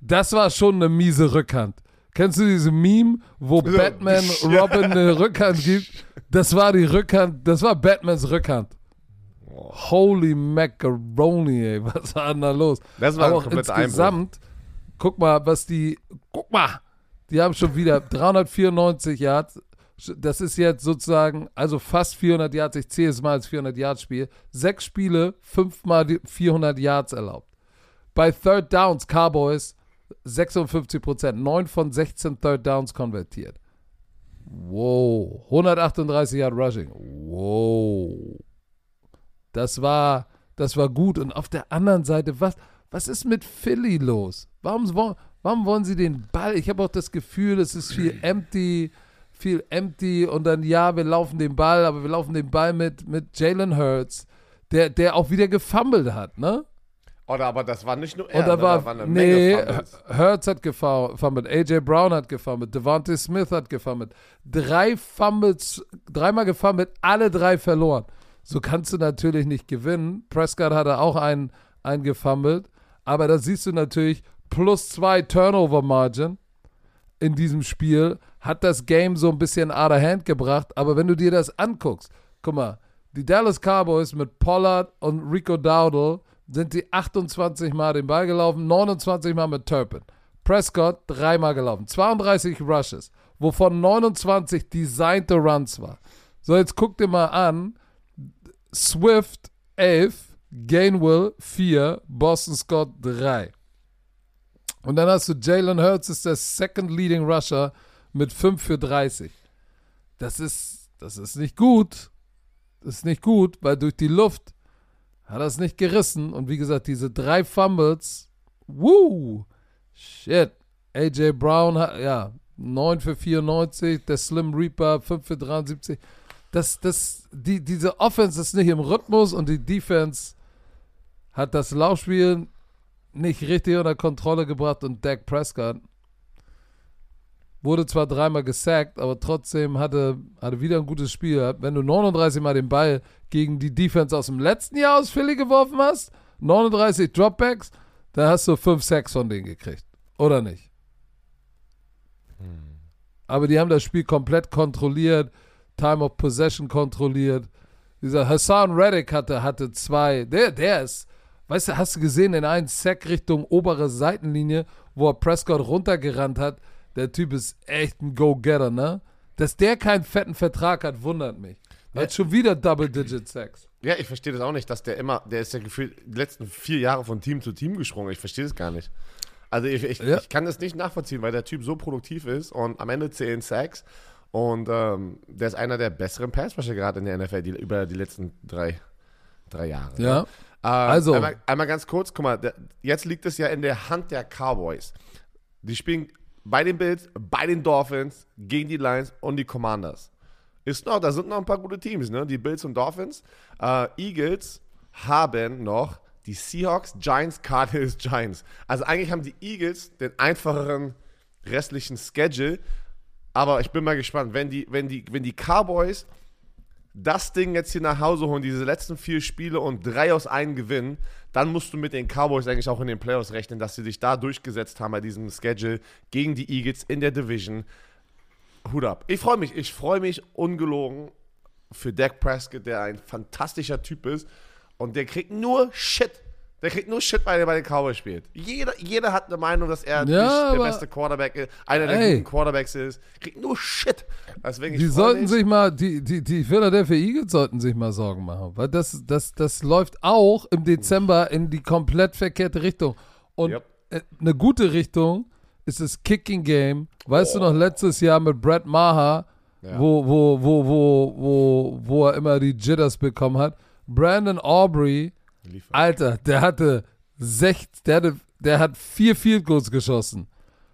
Das war schon eine miese Rückhand. Kennst du diese Meme, wo so, Batman Robin eine Rückhand gibt? Das war die Rückhand, das war Batmans Rückhand. Holy macaroni, ey, was war denn da los? Das war Aber auch insgesamt, Einbruch. guck mal, was die, guck mal, die haben schon wieder 394 Yards. Das ist jetzt sozusagen, also fast 400 Yards. Ich zähle es mal als 400 Yards Spiel. Sechs Spiele, fünfmal 400 Yards erlaubt. Bei Third Downs, Cowboys, 56 Prozent, 9 von 16 Third Downs konvertiert. Wow. 138 Yard Rushing. Wow. Das war, das war gut. Und auf der anderen Seite, was, was ist mit Philly los? Warum, warum wollen sie den Ball? Ich habe auch das Gefühl, es ist viel empty, viel empty und dann, ja, wir laufen den Ball, aber wir laufen den Ball mit, mit Jalen Hurts, der, der auch wieder gefummelt hat, ne? Oder aber das war nicht nur er, Oder ne? war, war eine nee, Menge Hurts hat gefummelt, AJ Brown hat gefummelt, Devontae Smith hat gefummelt. Drei Fumbles, dreimal gefummelt, alle drei verloren. So kannst du natürlich nicht gewinnen. Prescott hatte auch einen, einen gefummelt. Aber da siehst du natürlich, plus zwei Turnover Margin in diesem Spiel, hat das Game so ein bisschen out of hand gebracht. Aber wenn du dir das anguckst, guck mal, die Dallas Cowboys mit Pollard und Rico Dowdle sind die 28 Mal den Ball gelaufen, 29 Mal mit Turpin. Prescott dreimal gelaufen, 32 Rushes, wovon 29 designte Runs war. So, jetzt guck dir mal an, Swift 11, Gainwell 4, Boston Scott 3. Und dann hast du Jalen Hurts, ist der Second Leading Rusher mit 5 für 30. Das ist, das ist nicht gut. Das ist nicht gut, weil durch die Luft hat er es nicht gerissen. Und wie gesagt, diese drei Fumbles, woo, shit. AJ Brown hat, ja, 9 für 94, der Slim Reaper 5 für 73. Das, das, die, diese Offense ist nicht im Rhythmus und die Defense hat das Laufspiel nicht richtig unter Kontrolle gebracht und Dak Prescott wurde zwar dreimal gesackt, aber trotzdem hatte, hatte wieder ein gutes Spiel. Wenn du 39 Mal den Ball gegen die Defense aus dem letzten Jahr aus Philly geworfen hast, 39 Dropbacks, dann hast du 5 Sacks von denen gekriegt. Oder nicht? Hm. Aber die haben das Spiel komplett kontrolliert, Time of Possession kontrolliert. Dieser Hassan Reddick hatte, hatte zwei. Der, der ist, weißt du, hast du gesehen, in einen Sack Richtung obere Seitenlinie, wo er Prescott runtergerannt hat, der Typ ist echt ein Go-Getter, ne? Dass der keinen fetten Vertrag hat, wundert mich. Er hat schon wieder Double-Digit-Sex. Ja, ich verstehe das auch nicht, dass der immer, der ist ja gefühlt die letzten vier Jahre von Team zu Team gesprungen. Ich verstehe das gar nicht. Also ich, ich, ja. ich, kann das nicht nachvollziehen, weil der Typ so produktiv ist und am Ende 10 Sacks und ähm, der ist einer der besseren Passrusher gerade in der NFL die, über die letzten drei, drei Jahre. Ja. Ne? Äh, also. Einmal, einmal, ganz kurz, guck mal, der, jetzt liegt es ja in der Hand der Cowboys. Die spielen bei den Bills, bei den Dolphins, gegen die Lions und die Commanders. Ist noch, da sind noch ein paar gute Teams, ne? Die Bills und Dolphins. Äh, Eagles haben noch die Seahawks, Giants, Cardinals, Giants. Also eigentlich haben die Eagles den einfacheren restlichen Schedule. Aber ich bin mal gespannt, wenn die, wenn die, wenn die Cowboys das Ding jetzt hier nach Hause holen, diese letzten vier Spiele und drei aus einem gewinnen, dann musst du mit den Cowboys eigentlich auch in den Playoffs rechnen, dass sie sich da durchgesetzt haben bei diesem Schedule gegen die Eagles in der Division. Hut ab. Ich freue mich, ich freue mich ungelogen für Dak Prescott, der ein fantastischer Typ ist und der kriegt nur Shit der kriegt nur Shit, weil er bei den Cowboys spielt. Jeder, jeder hat eine Meinung, dass er ja, nicht der beste Quarterback ist, einer der ey, guten Quarterbacks ist. Kriegt nur Shit. Deswegen, die sollten mich. sich mal, die, die, die Philadelphia Eagles sollten sich mal Sorgen machen, weil das, das, das läuft auch im Dezember in die komplett verkehrte Richtung. Und yep. Äh, eine gute Richtung ist das Kicking Game. Weißt oh. du noch, letztes Jahr mit Brett Maher, ja. wo, wo, wo, wo, wo, wo er immer die Jitters bekommen hat. Brandon Aubrey Liefert. Alter, der hatte 60, der, hatte, der hat vier Field Goals geschossen.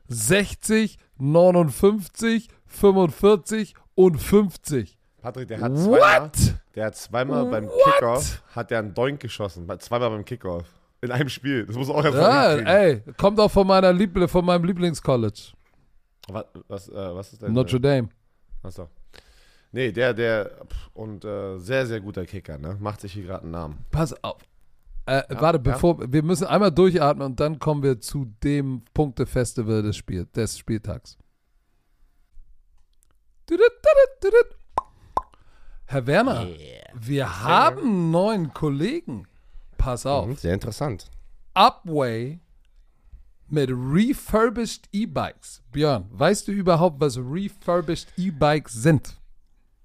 60, 59, 45 und 50. Patrick, der hat zweimal, der hat zweimal beim Kickoff hat der einen Doink geschossen. Zweimal beim Kickoff. In einem Spiel. Das muss auch erst Ja, ey, kommt auch von meiner Liebl von meinem Lieblingscollege. Was, was, äh, was ist denn? Notre Dame. Achso. Nee, der, der, und äh, sehr, sehr guter Kicker, ne? Macht sich hier gerade einen Namen. Pass auf. Äh, ja, warte, bevor ja. wir müssen einmal durchatmen und dann kommen wir zu dem Punktefestival des, Spiel, des Spieltags. Herr Werner, yeah. wir haben neuen Kollegen. Pass auf. Mhm, sehr interessant. Upway mit refurbished E-Bikes. Björn, weißt du überhaupt, was refurbished E-Bikes sind?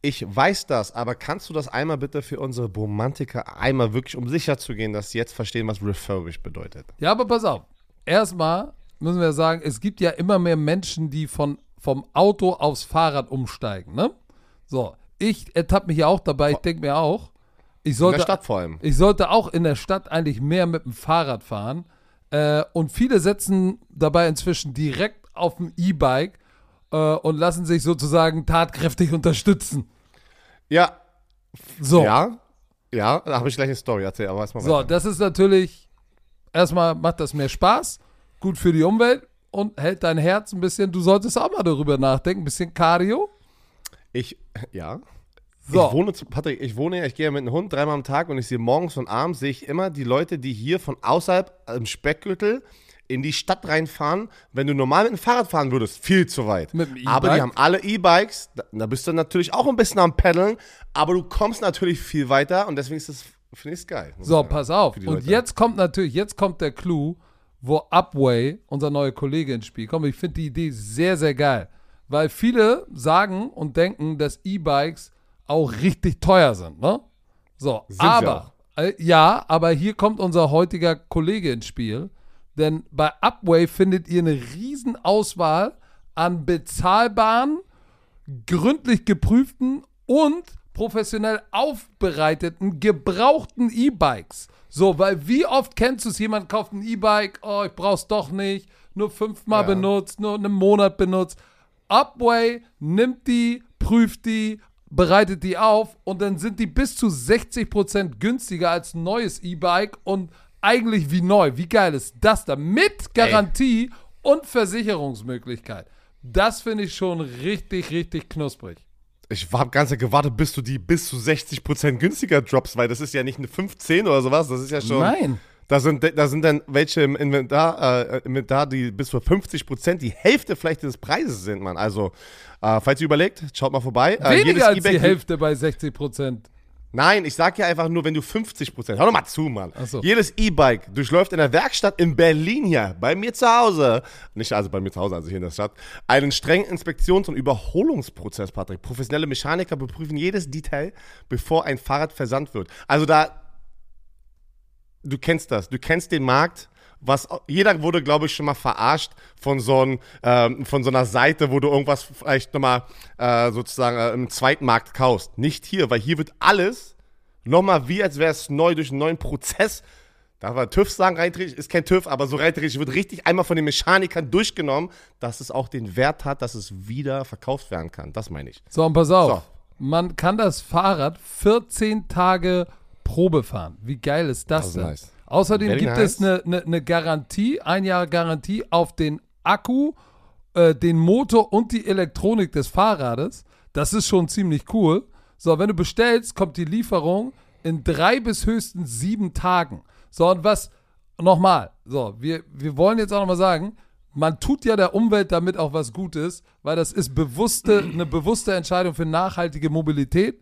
Ich weiß das, aber kannst du das einmal bitte für unsere Romantiker einmal wirklich, um sicher zu gehen, dass sie jetzt verstehen, was refurbished bedeutet? Ja, aber pass auf. Erstmal müssen wir sagen, es gibt ja immer mehr Menschen, die von, vom Auto aufs Fahrrad umsteigen, ne? So, ich ertappe mich ja auch dabei, ich denke mir auch, ich sollte, in der Stadt vor allem. Ich sollte auch in der Stadt eigentlich mehr mit dem Fahrrad fahren. Äh, und viele setzen dabei inzwischen direkt auf dem E-Bike äh, und lassen sich sozusagen tatkräftig unterstützen. Ja. So. Ja. Ja, da habe ich gleich eine Story erzählt, aber erstmal So, weiter. das ist natürlich, erstmal macht das mehr Spaß, gut für die Umwelt und hält dein Herz ein bisschen, du solltest auch mal darüber nachdenken, ein bisschen Cardio. Ich, ja. So. Ich wohne, Patrick, ich wohne, ich gehe mit einem Hund dreimal am Tag und ich sehe morgens und abends, sehe ich immer die Leute, die hier von außerhalb im Speckgürtel in die Stadt reinfahren, wenn du normal mit dem Fahrrad fahren würdest, viel zu weit. E-Bike? aber die haben alle E-Bikes, da, da bist du natürlich auch ein bisschen am Peddeln, aber du kommst natürlich viel weiter und deswegen ist das, finde ich es geil. So, sagen. pass auf. Und Leute. jetzt kommt natürlich, jetzt kommt der Clou, wo Upway, unser neuer Kollege, ins Spiel kommt. Ich finde die Idee sehr, sehr geil. Weil viele sagen und denken, dass E-Bikes auch richtig teuer sind, ne? So, Sind aber, äh, ja, aber hier kommt unser heutiger Kollege ins Spiel. Denn bei Upway findet ihr eine riesen Auswahl an bezahlbaren, gründlich geprüften und professionell aufbereiteten, gebrauchten E-Bikes. So, weil wie oft kennst du es, jemand kauft ein E-Bike, oh, ich brauch's doch nicht, nur fünfmal Ja. benutzt, nur einen Monat benutzt. Upway nimmt die, prüft die, bereitet die auf und dann sind die bis zu 60% günstiger als ein neues E-Bike und eigentlich wie neu. Wie geil ist das da? Mit Garantie und Versicherungsmöglichkeit. Das finde ich schon richtig, richtig knusprig. Ich habe ganz gewartet, bis du die bis zu 60% günstiger droppst, weil das ist ja nicht eine 15 oder sowas, das ist ja schon. Nein. Da sind, da sind dann welche im Inventar, äh, Inventar, die bis zu 50%, die Hälfte vielleicht des Preises sind, Mann. Also, äh, falls ihr überlegt, schaut mal vorbei. Äh, Weniger als E-Bike- die Hälfte bei 60%. Nein, ich sag ja einfach nur, wenn du 50%, hör doch mal zu, Mann. So. Jedes E-Bike durchläuft in der Werkstatt in Berlin hier, bei mir zu Hause, nicht also bei mir zu Hause, also hier in der Stadt, einen strengen Inspektions- und Überholungsprozess, Patrick. Professionelle Mechaniker beprüfen jedes Detail, bevor ein Fahrrad versandt wird. Also da, du kennst das, du kennst den Markt. Was, jeder wurde, glaube ich, schon mal verarscht von so, ein, ähm, von so einer Seite, wo du irgendwas vielleicht nochmal äh, sozusagen äh, im Zweitmarkt kaufst. Nicht hier, weil hier wird alles nochmal wie, als wäre es neu durch einen neuen Prozess. Darf man TÜV sagen, rein ist kein TÜV, aber so rein wird richtig einmal von den Mechanikern durchgenommen, dass es auch den Wert hat, dass es wieder verkauft werden kann. Das meine ich. So, und pass auf. So. Man kann das Fahrrad 14 Tage Probe fahren. Wie geil ist das, Das ist denn? nice. Außerdem Very gibt nice. es eine, eine, eine Garantie, ein Jahr Garantie auf den Akku, äh, den Motor und die Elektronik des Fahrrades. Das ist schon ziemlich cool. So, wenn du bestellst, kommt die Lieferung in drei bis höchstens sieben Tagen. So, und was, nochmal, so, wir, wir wollen jetzt auch nochmal sagen, man tut ja der Umwelt damit auch was Gutes, weil das ist bewusste, eine bewusste Entscheidung für nachhaltige Mobilität.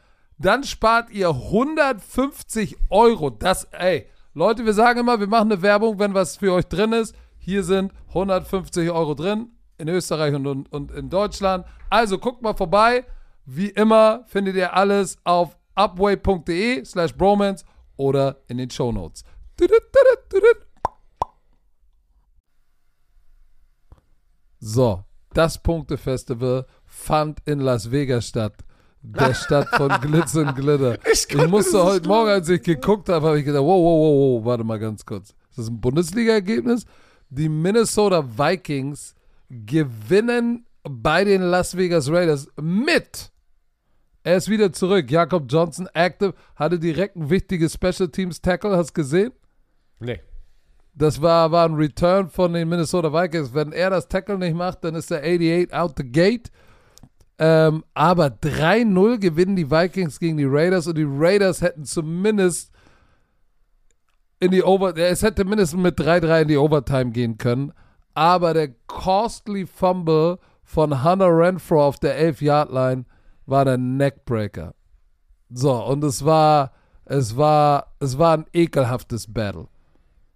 Dann spart ihr 150 Euro. Das, ey, Leute, wir sagen immer, wir machen eine Werbung, wenn was für euch drin ist. Hier sind 150 Euro drin in Österreich und, und, und in Deutschland. Also guckt mal vorbei. Wie immer findet ihr alles auf upway.de slash bromance oder in den Shownotes. So, das Punktefestival fand in Las Vegas statt. Der Stadt von Glitz und Glitter. Ich Ich, musste heute Morgen, als ich geguckt habe, habe ich gedacht, wow, wow, wow, wow, warte mal ganz kurz. Ist das ein Bundesliga-Ergebnis? Die Minnesota Vikings gewinnen bei den Las Vegas Raiders mit. Er ist wieder zurück. Jakob Johnson, active, hatte direkt ein wichtiges Special Teams Tackle. Hast du gesehen? Nee. Das war, war ein Return von den Minnesota Vikings. Wenn er das Tackle nicht macht, dann ist der 88 out the gate. Ähm, aber 3-0 gewinnen die Vikings gegen die Raiders und die Raiders hätten zumindest in die Over, es hätte mindestens mit 3-3 in die Overtime gehen können. Aber der costly Fumble von Hunter Renfro auf der 11-Yard-Line war der Neckbreaker. So, und es war, es war, es war ein ekelhaftes Battle.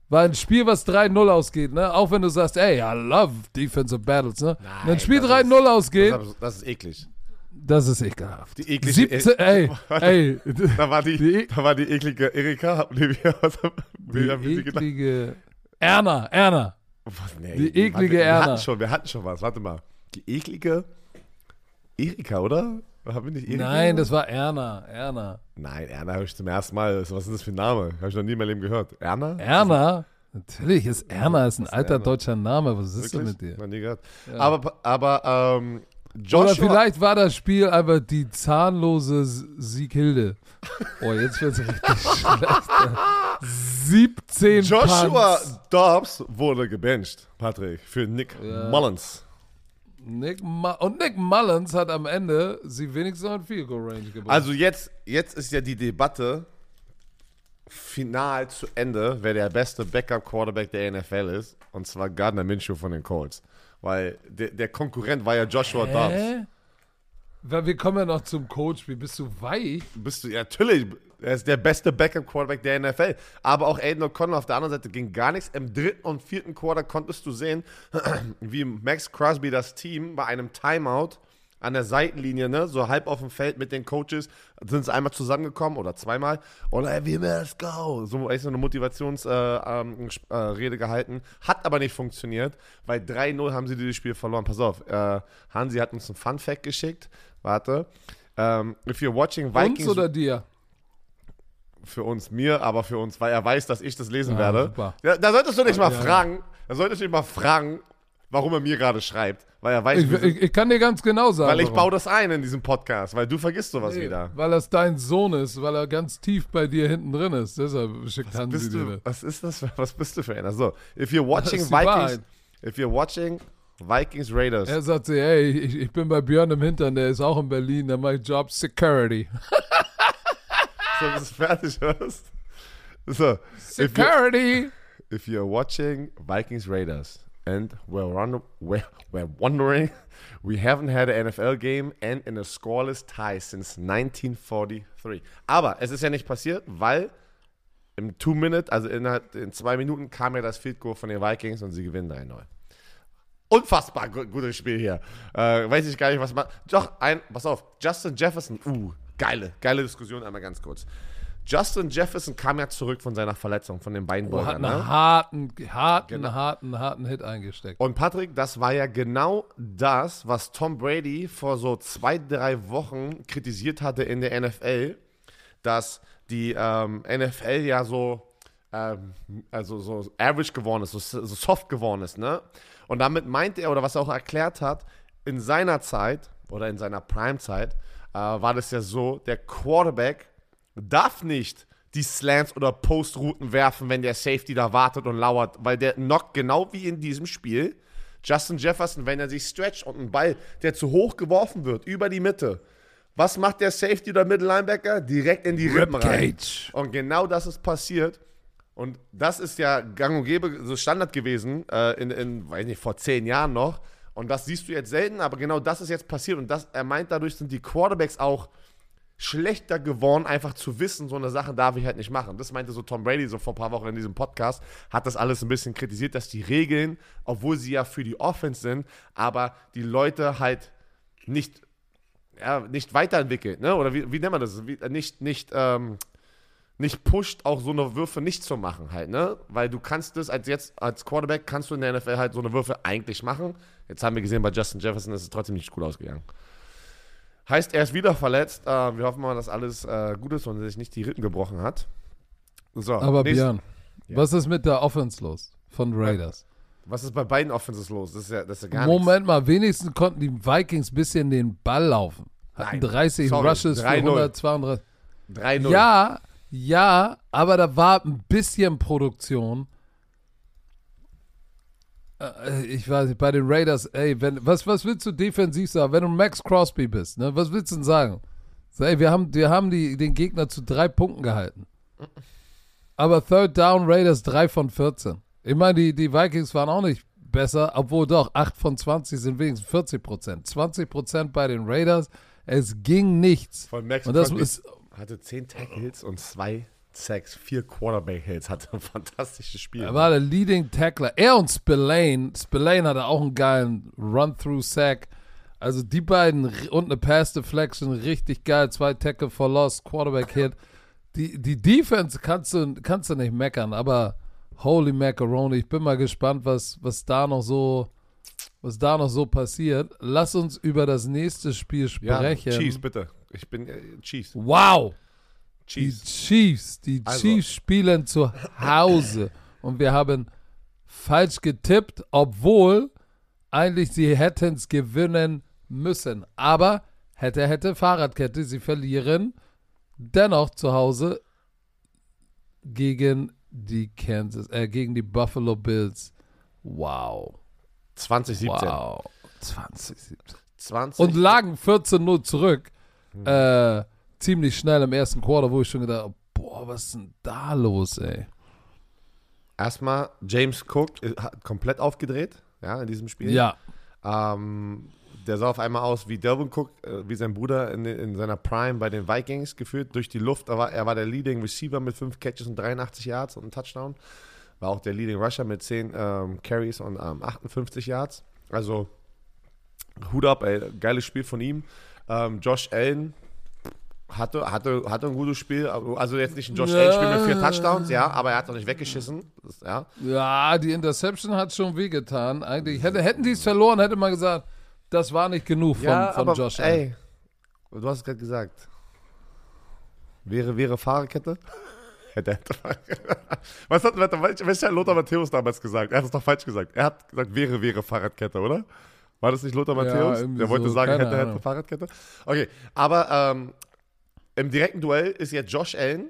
War ein Spiel, was 3-0 ausgeht, ne? Auch wenn du sagst, ey, I love defensive battles, ne? Wenn ein Spiel das 3-0 ist- ausgeht, Das, das ist eklig. das ist ekelhaft. Die eklige- 17, ey, ey, Da war die, Die- da war die eklige Erika. Haben die, was die wir haben sie gedacht? eklige Erna, Erna. Was? Nee, die eklige warte, wir Erna. hatten schon, wir hatten schon was. Warte mal. Die eklige Erika, oder? Haben wir nicht Erika? Nein, das war Erna, Erna. Nein, Erna habe ich zum ersten Mal. Was ist das für ein Name? Habe ich noch nie in meinem Leben gehört. Erna? Erna? Natürlich ist Erna ist ein ist alter Erna. deutscher Name. Was ist denn Wirklich? mit dir? Noch nie gehört. Ja. Aber, aber ähm, Oder Joshua, vielleicht war das Spiel einfach die zahnlose Sieghilde. Oh, jetzt wird's richtig schlecht. 17 Joshua Punts. Dobbs wurde gebencht, Patrick, für Nick Ja. Mullins. Nick und Nick Mullins hat am Ende sie wenigstens noch in Field Goal Range gebracht. Also jetzt, jetzt ist ja die Debatte final zu Ende, wer der beste Backup-Quarterback der NFL ist. Und zwar Gardner Minshew von den Colts. Weil der, der Konkurrent war ja Joshua Dobbs. Hä? Weil wir kommen ja noch zum Coach. Wie bist du weich? Bist du, ja, natürlich, er ist der beste Backup-Quarterback der NFL. Aber auch Aiden O'Connell auf der anderen Seite ging gar nichts. Im dritten und vierten Quarter konntest du sehen, wie Max Crosby das Team bei einem Timeout an der Seitenlinie, ne, so halb auf dem Feld mit den Coaches, sind sie einmal zusammengekommen oder zweimal und ey, we must go. So echt so eine Motivationsrede äh, ähm, äh, gehalten. Hat aber nicht funktioniert, weil 3-0 haben sie dieses Spiel verloren. Pass auf, äh, Hansi hat uns einen Fun-Fact geschickt. Warte. Ähm, if you're watching Vikings Uns oder dir? Für uns, mir, aber für uns, weil er weiß, dass ich das lesen Ja, werde. Ja, da solltest du nicht mal fragen, da solltest du nicht mal fragen, warum er mir gerade schreibt, weil er weiß, Ich, ich, ich kann dir ganz genau sagen. weil ich warum. baue das ein in diesem Podcast, weil du vergisst sowas Nee, wieder. Weil das dein Sohn ist, weil er ganz tief bei dir hinten drin ist. Deshalb schickt Hansi Bist dir das. was ist das? für- Was bist du für einer? So, if you're watching Vikings, Wahrheit. if you're watching Vikings Raiders, Er sagt sich, ey, ich, ich bin bei Björn im Hintern, der ist auch in Berlin, der macht Job Security. so bis du fertig wirst. So, if you're, Security! if you're watching Vikings Raiders and we're, run, we're, we're wondering, we haven't had an NFL game and in a scoreless tie since 1943. Aber es ist ja nicht passiert, weil im Two-Minute, also innerhalb in zwei Minuten, kam ja das Field Goal von den Vikings und sie gewinnen 3-0. Unfassbar gu gutes Spiel hier. Äh, weiß ich gar nicht, was man. Doch, ein, pass auf, Justin Jefferson, uh, geile, geile Diskussion, einmal ganz kurz. Justin Jefferson kam ja zurück von seiner Verletzung, von den Oh, Beinbeuger, hat einen ne? harten, harten, Genau. harten, harten Hit eingesteckt. Und Patrick, das war ja genau das, was Tom Brady vor so zwei, drei Wochen kritisiert hatte in der NFL, dass die ähm, NFL ja so, ähm, also so average geworden ist, so, so soft geworden ist, ne? Und damit meint er, oder was er auch erklärt hat, in seiner Zeit oder in seiner Prime-Zeit äh, war das ja so, der Quarterback darf nicht die Slants oder Postrouten werfen, wenn der Safety da wartet und lauert, weil der knockt genau wie in diesem Spiel Justin Jefferson, wenn er sich stretcht und ein Ball, der zu hoch geworfen wird, über die Mitte. Was macht der Safety oder Middle Linebacker? Direkt in die Rippen rein. Und genau das ist passiert. Und das ist ja gang und gäbe, so Standard gewesen, äh, in, in, weiß nicht, vor zehn Jahren noch. Und das siehst du jetzt selten, aber genau das ist jetzt passiert. Und das, er meint, dadurch sind die Quarterbacks auch schlechter geworden, einfach zu wissen, so eine Sache darf ich halt nicht machen. Das meinte so Tom Brady so vor ein paar Wochen in diesem Podcast, hat das alles ein bisschen kritisiert, dass die Regeln, obwohl sie ja für die Offense sind, aber die Leute halt nicht, ja, nicht weiterentwickelt, ne? Oder wie, wie nennt man das? Wie, nicht, nicht, ähm, nicht pusht, auch so eine Würfe nicht zu machen halt, ne? Weil du kannst das als jetzt, als Quarterback kannst du in der NFL halt so eine Würfe eigentlich machen. Jetzt haben wir gesehen, bei Justin Jefferson ist es trotzdem nicht gut ausgegangen. Heißt, er ist wieder verletzt. Äh, wir hoffen mal, dass alles äh, gut ist und er sich nicht die Rippen gebrochen hat. So, Aber nächst- Björn, Ja. was ist mit der Offense los von Raiders? Was ist bei beiden Offenses los? Das ist ja, das ist ja gar nichts. Moment mal, wenigstens konnten die Vikings ein bisschen den Ball laufen. Hatten Nein, 30 sorry, Rushes für 3-0. 132. 3-0. Ja, ja, aber da war ein bisschen Produktion. Äh, Ich weiß nicht, bei den Raiders, ey, wenn, was, was willst du defensiv sagen, wenn du Max Crosby bist, ne? Was willst du denn sagen? So, ey, wir haben, wir haben die, den Gegner zu drei Punkten gehalten. Aber Third Down Raiders 3 von 14. Ich meine, die, die Vikings waren auch nicht besser, obwohl doch 8 von 20 sind wenigstens 40 Prozent. 20 Prozent bei den Raiders. Es ging nichts. Von Max Und das Crosby ist, hatte 10 Tackles und 2 Sacks, 4 Quarterback-Hits. Hatte ein fantastisches Spiel. Er war der Leading Tackler. Er und Spillane. Spillane hatte auch einen geilen Run-Through-Sack. Also die beiden und eine Pass-Deflection, richtig geil. Zwei Tackle for Loss, Quarterback-Hit. Die, die Defense kannst du, kannst du nicht meckern, aber holy macaroni, ich bin mal gespannt, was, was da noch so was da noch so passiert. Lass uns über das nächste Spiel ja, sprechen. Chiefs, bitte. Ich bin äh, Chiefs. Wow! Die Chiefs. Chiefs, die Also- Chiefs spielen zu Hause und wir haben falsch getippt, obwohl eigentlich sie hätten es gewinnen müssen. Aber hätte, hätte Fahrradkette, sie verlieren dennoch zu Hause gegen die Kansas, äh, gegen die Buffalo Bills. Wow. 2017. Wow. 2017. 20. Und lagen 14-0 zurück. Äh, ziemlich schnell im ersten Quarter, wo ich schon gedacht habe, boah, was ist denn da los, ey? Erstmal, James Cook hat komplett aufgedreht, ja, in diesem Spiel. Ja. Ähm, der sah auf einmal aus wie Delvin Cook, äh, wie sein Bruder in, in seiner Prime bei den Vikings geführt durch die Luft. Er war, er war der Leading Receiver mit 5 Catches und 83 Yards und einem Touchdown. War auch der Leading Rusher mit 10 ähm, Carries und ähm, 58 Yards. Also Hut ab, ey, geiles Spiel von ihm. Ähm, Josh Allen hatte, hatte, hatte ein gutes Spiel. Also jetzt nicht ein Josh Allen-Spiel mit vier Touchdowns, ja, aber er hat noch nicht weggeschissen. Das, ja. Ja, die Interception hat schon wehgetan. Eigentlich hätte, hätten die es verloren, hätte man gesagt, das war nicht genug von, ja, von aber, Josh Allen. Ey, du hast es gerade gesagt. Wäre, wäre Fahrerkette? Hätte, hätte Fahrradkette. Was hat, welcher hat Lothar Matthäus damals gesagt? Er hat es doch falsch gesagt. Er hat gesagt, wäre, wäre Fahrradkette, oder? War das nicht Lothar Ja, Matthäus? Der wollte so, sagen, hätte, hätte Ahnung. Fahrradkette. Okay, aber ähm, im direkten Duell ist jetzt Josh Allen.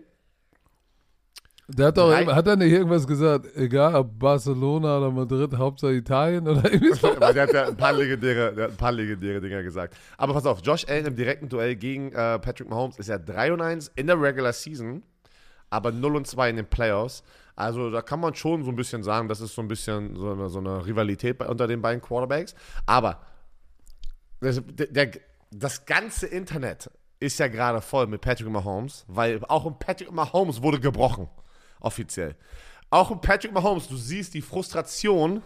Der hat doch, Drei- hat er nicht irgendwas gesagt, egal ob Barcelona oder Madrid, Hauptsache Italien oder irgendwie so? Der hat ja ein paar legendäre, der hat ein paar legendäre Dinger gesagt. Aber pass auf, Josh Allen im direkten Duell gegen äh, Patrick Mahomes ist ja 3 und 1 in der Regular Season, aber 0 und 2 in den Playoffs. Also da kann man schon so ein bisschen sagen, das ist so ein bisschen so eine, so eine Rivalität unter den beiden Quarterbacks. Aber das, der, das ganze Internet ist ja gerade voll mit Patrick Mahomes, weil auch ein Patrick Mahomes wurde gebrochen, offiziell. Auch ein Patrick Mahomes, du siehst die Frustration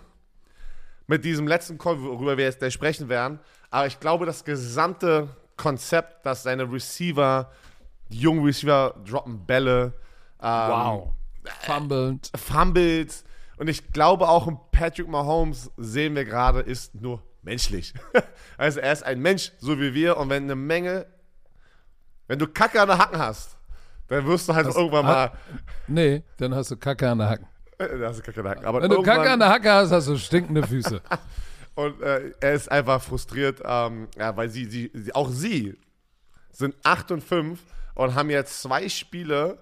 mit diesem letzten Call, worüber wir jetzt gleich sprechen werden. Aber ich glaube, das gesamte Konzept, dass seine Receiver, die jungen Receiver droppen Bälle, ähm, Fumbled. Fumbles. Und ich glaube auch ein Patrick Mahomes, sehen wir gerade, ist nur menschlich. also er ist ein Mensch, so wie wir. Und wenn eine Menge, wenn du Kacke an der Hacken hast, dann wirst du halt irgendwann mal. Nee, dann hast du Kacke an der Hacken. Äh, da hast du Kacke an der Hacken. Aber Wenn du Kacke an der Hacke hast, hast du stinkende Füße. Und äh, er ist einfach frustriert, ähm, ja, weil sie, sie, sie, auch sie sind 8 und 5 und haben jetzt zwei Spiele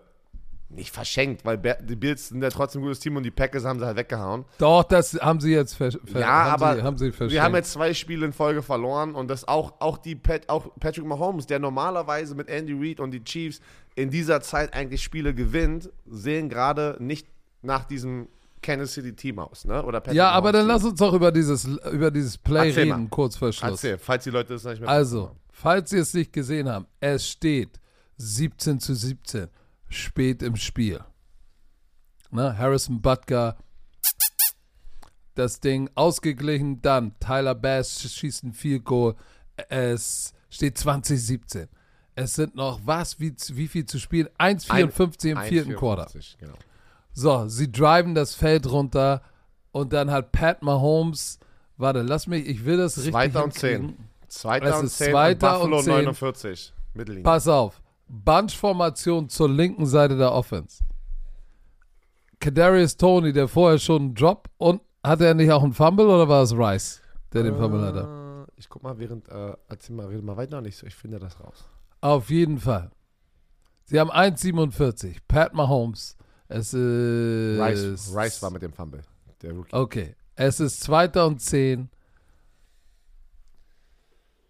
nicht verschenkt, weil die Bills sind ja trotzdem ein gutes Team und die Packers haben sie halt weggehauen. Doch, das haben sie jetzt ver ver Ja, haben aber sie, haben sie verschenkt. wir haben jetzt zwei Spiele in Folge verloren und das auch, auch, die Pat, auch Patrick Mahomes, der normalerweise mit Andy Reid und die Chiefs in dieser Zeit eigentlich Spiele gewinnt, sehen gerade nicht nach diesem Kansas City Team aus, ne? Oder Patrick ja, aber dann Mahomes lass uns doch über dieses, über dieses Play Erzähl reden, mal. kurz vor. Schluss. Erzähl, falls die Leute das nicht mehr Also, falls Sie es nicht gesehen haben, es steht 17 zu 17, spät im Spiel. Ne? Harrison Butker, das Ding ausgeglichen, dann Tyler Bass schießt ein Field Goal. Es steht 2017. Es sind noch was, wie, wie viel zu spielen? 1,54 im vierten Quarter. 1,54, Genau. So, sie driven das Feld runter und dann hat Pat Mahomes, warte, lass mich, ich will das richtig Zweiter und hinkriegen. zehn. Zweiter Es und ist 10 Zweiter und Buffalo und zehn. 49. Mittellinie. Pass auf. Bunch-Formation zur linken Seite der Offense. Kadarius Tony, der vorher schon einen Drop und hatte er nicht auch einen Fumble oder war es Rice, der den Fumble hatte? Äh, Ich guck mal, während, äh, erzähl mal, rede mal weiter, nicht so, ich finde das raus. Auf jeden Fall. Sie haben 1,47. Pat Mahomes. Es ist. Rice, Rice war mit dem Fumble, der Rookie. Okay. Es ist zweiter und zehn.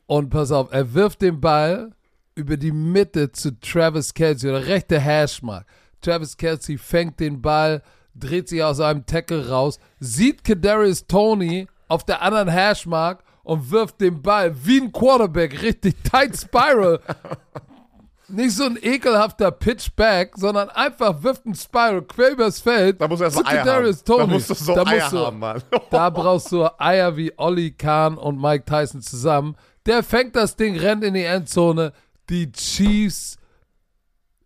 Und pass auf, er wirft den Ball über die Mitte zu Travis Kelsey oder rechte Hashmark. Travis Kelsey fängt den Ball, dreht sich aus einem Tackle raus, sieht Kadarius Tony auf der anderen Hashmark und wirft den Ball wie ein Quarterback, richtig tight Spiral. Nicht so ein ekelhafter Pitchback, sondern einfach wirft ein Spiral quer übers Feld. Da musst du erst Eier Kadarius haben. Toney. Da musst du so Da Eier du- haben, Mann. da brauchst du Eier wie Olli Kahn und Mike Tyson zusammen. Der fängt das Ding, rennt in die Endzone. Die Chiefs,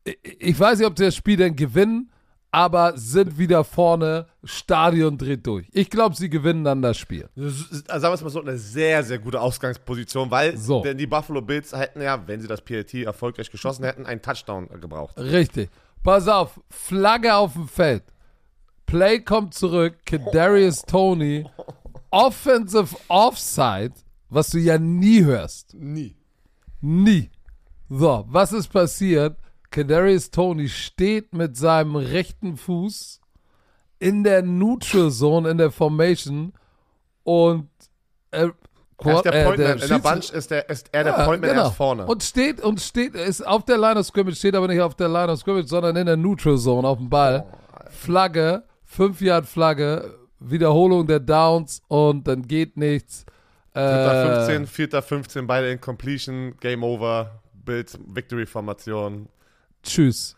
ich- weiß nicht, ob sie das Spiel denn gewinnen, aber sind wieder vorne. Stadion dreht durch. Ich glaube, sie gewinnen dann das Spiel. Ist, also sagen wir es mal so, eine sehr, sehr gute Ausgangsposition, weil So. denn die Buffalo Bills hätten ja, wenn sie das PLT erfolgreich geschossen hätten, einen Touchdown gebraucht. Richtig. Pass auf, Flagge auf dem Feld. Play kommt zurück, Kadarius Tony, Offensive Offside, was du ja nie hörst. Nie. Nie. So, was ist passiert? Kadarius Tony steht mit seinem rechten Fuß in der Neutral Zone, in der Formation und äh, Er ist der äh, in der Bunch ist, der, ist er der ja, Pointman genau. erst vorne. Und steht, und steht, ist auf der Line of Scrimmage, steht aber nicht auf der Line of Scrimmage, sondern in der Neutral Zone auf dem Ball. Flagge, 5 Yard Flagge, Wiederholung der Downs und dann geht nichts. Dritter Äh, 15, vierter 15, beide in Completion, Game Over, Bild, Victory-Formation. Tschüss.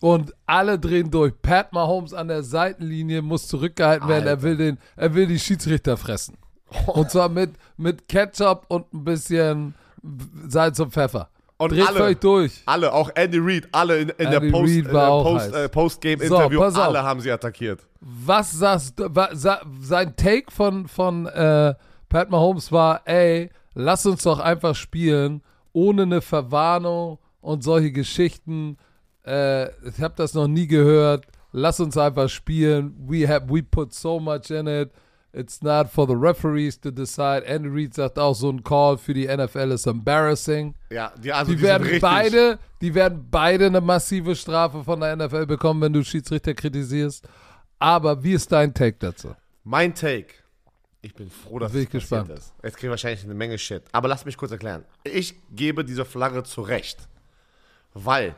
Und alle drehen durch. Pat Mahomes an der Seitenlinie muss zurückgehalten werden. Er will, den, er will die Schiedsrichter fressen. Und zwar mit, mit Ketchup und ein bisschen Salz und Pfeffer. Und Dreht alle, völlig durch. alle, auch Andy Reid, alle in, in Andy der Post, in der Post, äh, Post-Game-Interview, So, auf. alle haben sie attackiert. Was sagst du? wa- sa- Sein Take von, von äh, Pat Mahomes war, ey, lass uns doch einfach spielen, ohne eine Verwarnung und solche Geschichten. Äh, ich habe das noch nie gehört. Lass uns einfach spielen. We have we put so much in it. It's not for the referees to decide. Andy Reid sagt auch, so ein Call für die NFL ist embarrassing. Ja, die, also Die, die, werden beide, die werden beide eine massive Strafe von der NFL bekommen, wenn du Schiedsrichter kritisierst. Aber wie ist dein Take dazu? Mein Take. Ich bin froh, dass Bin es ich passiert gespannt. ist. Jetzt kriege ich wahrscheinlich eine Menge Shit. Aber lass mich kurz erklären. Ich gebe diese Flagge zurecht. Weil,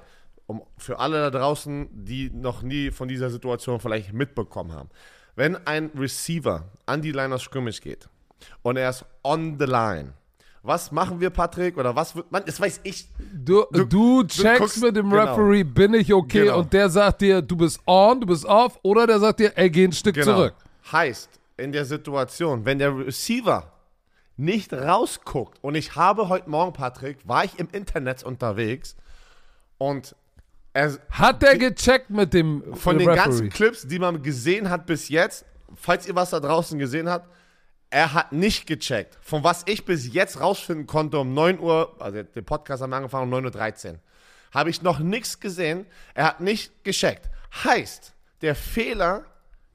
um, für alle da draußen, die noch nie von dieser Situation vielleicht mitbekommen haben, wenn ein Receiver an die Line of Scrimmage geht und er ist on the line, was machen wir, Patrick? Oder was wird man? Das weiß ich. Du, du, Du- du checkst guckst- mit dem genau. Referee, bin ich okay? Genau. Und der sagt dir, du bist on, du bist off, oder der sagt dir, ey, geh ein Stück zurück. Heißt, in der Situation, wenn der Receiver nicht rausguckt, und ich habe heute Morgen, Patrick, war ich im Internet unterwegs und er, Hat der gecheckt mit dem von den Referee? ganzen Clips, die man gesehen hat bis jetzt, falls ihr was da draußen gesehen habt, er hat nicht gecheckt. Von was ich bis jetzt rausfinden konnte um 9 Uhr, also den Podcast haben wir angefangen um 9.13 Uhr, habe ich noch nichts gesehen. Er hat nicht gecheckt. Heißt, der Fehler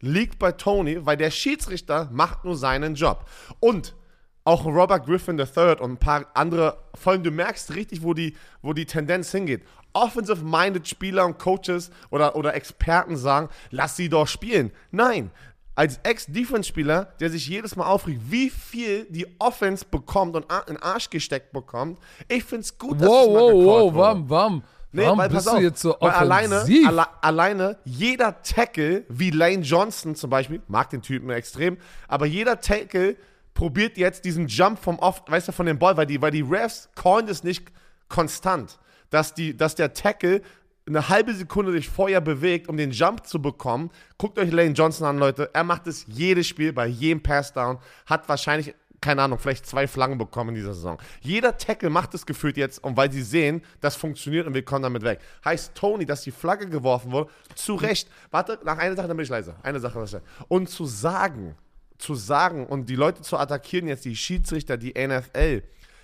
liegt bei Tony, weil der Schiedsrichter macht nur seinen Job. Und auch Robert Griffin III und ein paar andere, vor allem du merkst richtig, wo die, wo die Tendenz hingeht. Offensive-minded Spieler und Coaches oder, oder Experten sagen, lass sie doch spielen. Nein, als Ex-Defense-Spieler, der sich jedes Mal aufregt, wie viel die Offense bekommt und in den Arsch gesteckt bekommt, ich finde es gut, dass Wow, es mal wow, wow, wurde. warum, warum? Nee, warum weil, bist pass du auf, jetzt so weil alleine, alle, alleine jeder Tackle, wie Lane Johnson zum Beispiel, mag den Typen extrem, aber jeder Tackle probiert jetzt diesen Jump vom Off, weißt du, von dem Ball, weil die, weil die Refs callen das nicht konstant, dass, die, dass der Tackle eine halbe Sekunde sich vorher bewegt, um den Jump zu bekommen. Guckt euch Lane Johnson an, Leute. Er macht es jedes Spiel, bei jedem Passdown, hat wahrscheinlich keine Ahnung, vielleicht zwei Flaggen bekommen in dieser Saison. Jeder Tackle macht es gefühlt jetzt, und weil sie sehen, das funktioniert und wir kommen damit weg. Heißt Tony, dass die Flagge geworfen wurde, zu Recht. Warte, nach einer Sache, dann bin ich leise. Eine Sache, was Und zu sagen, zu sagen und die Leute zu attackieren, jetzt die Schiedsrichter, die NFL,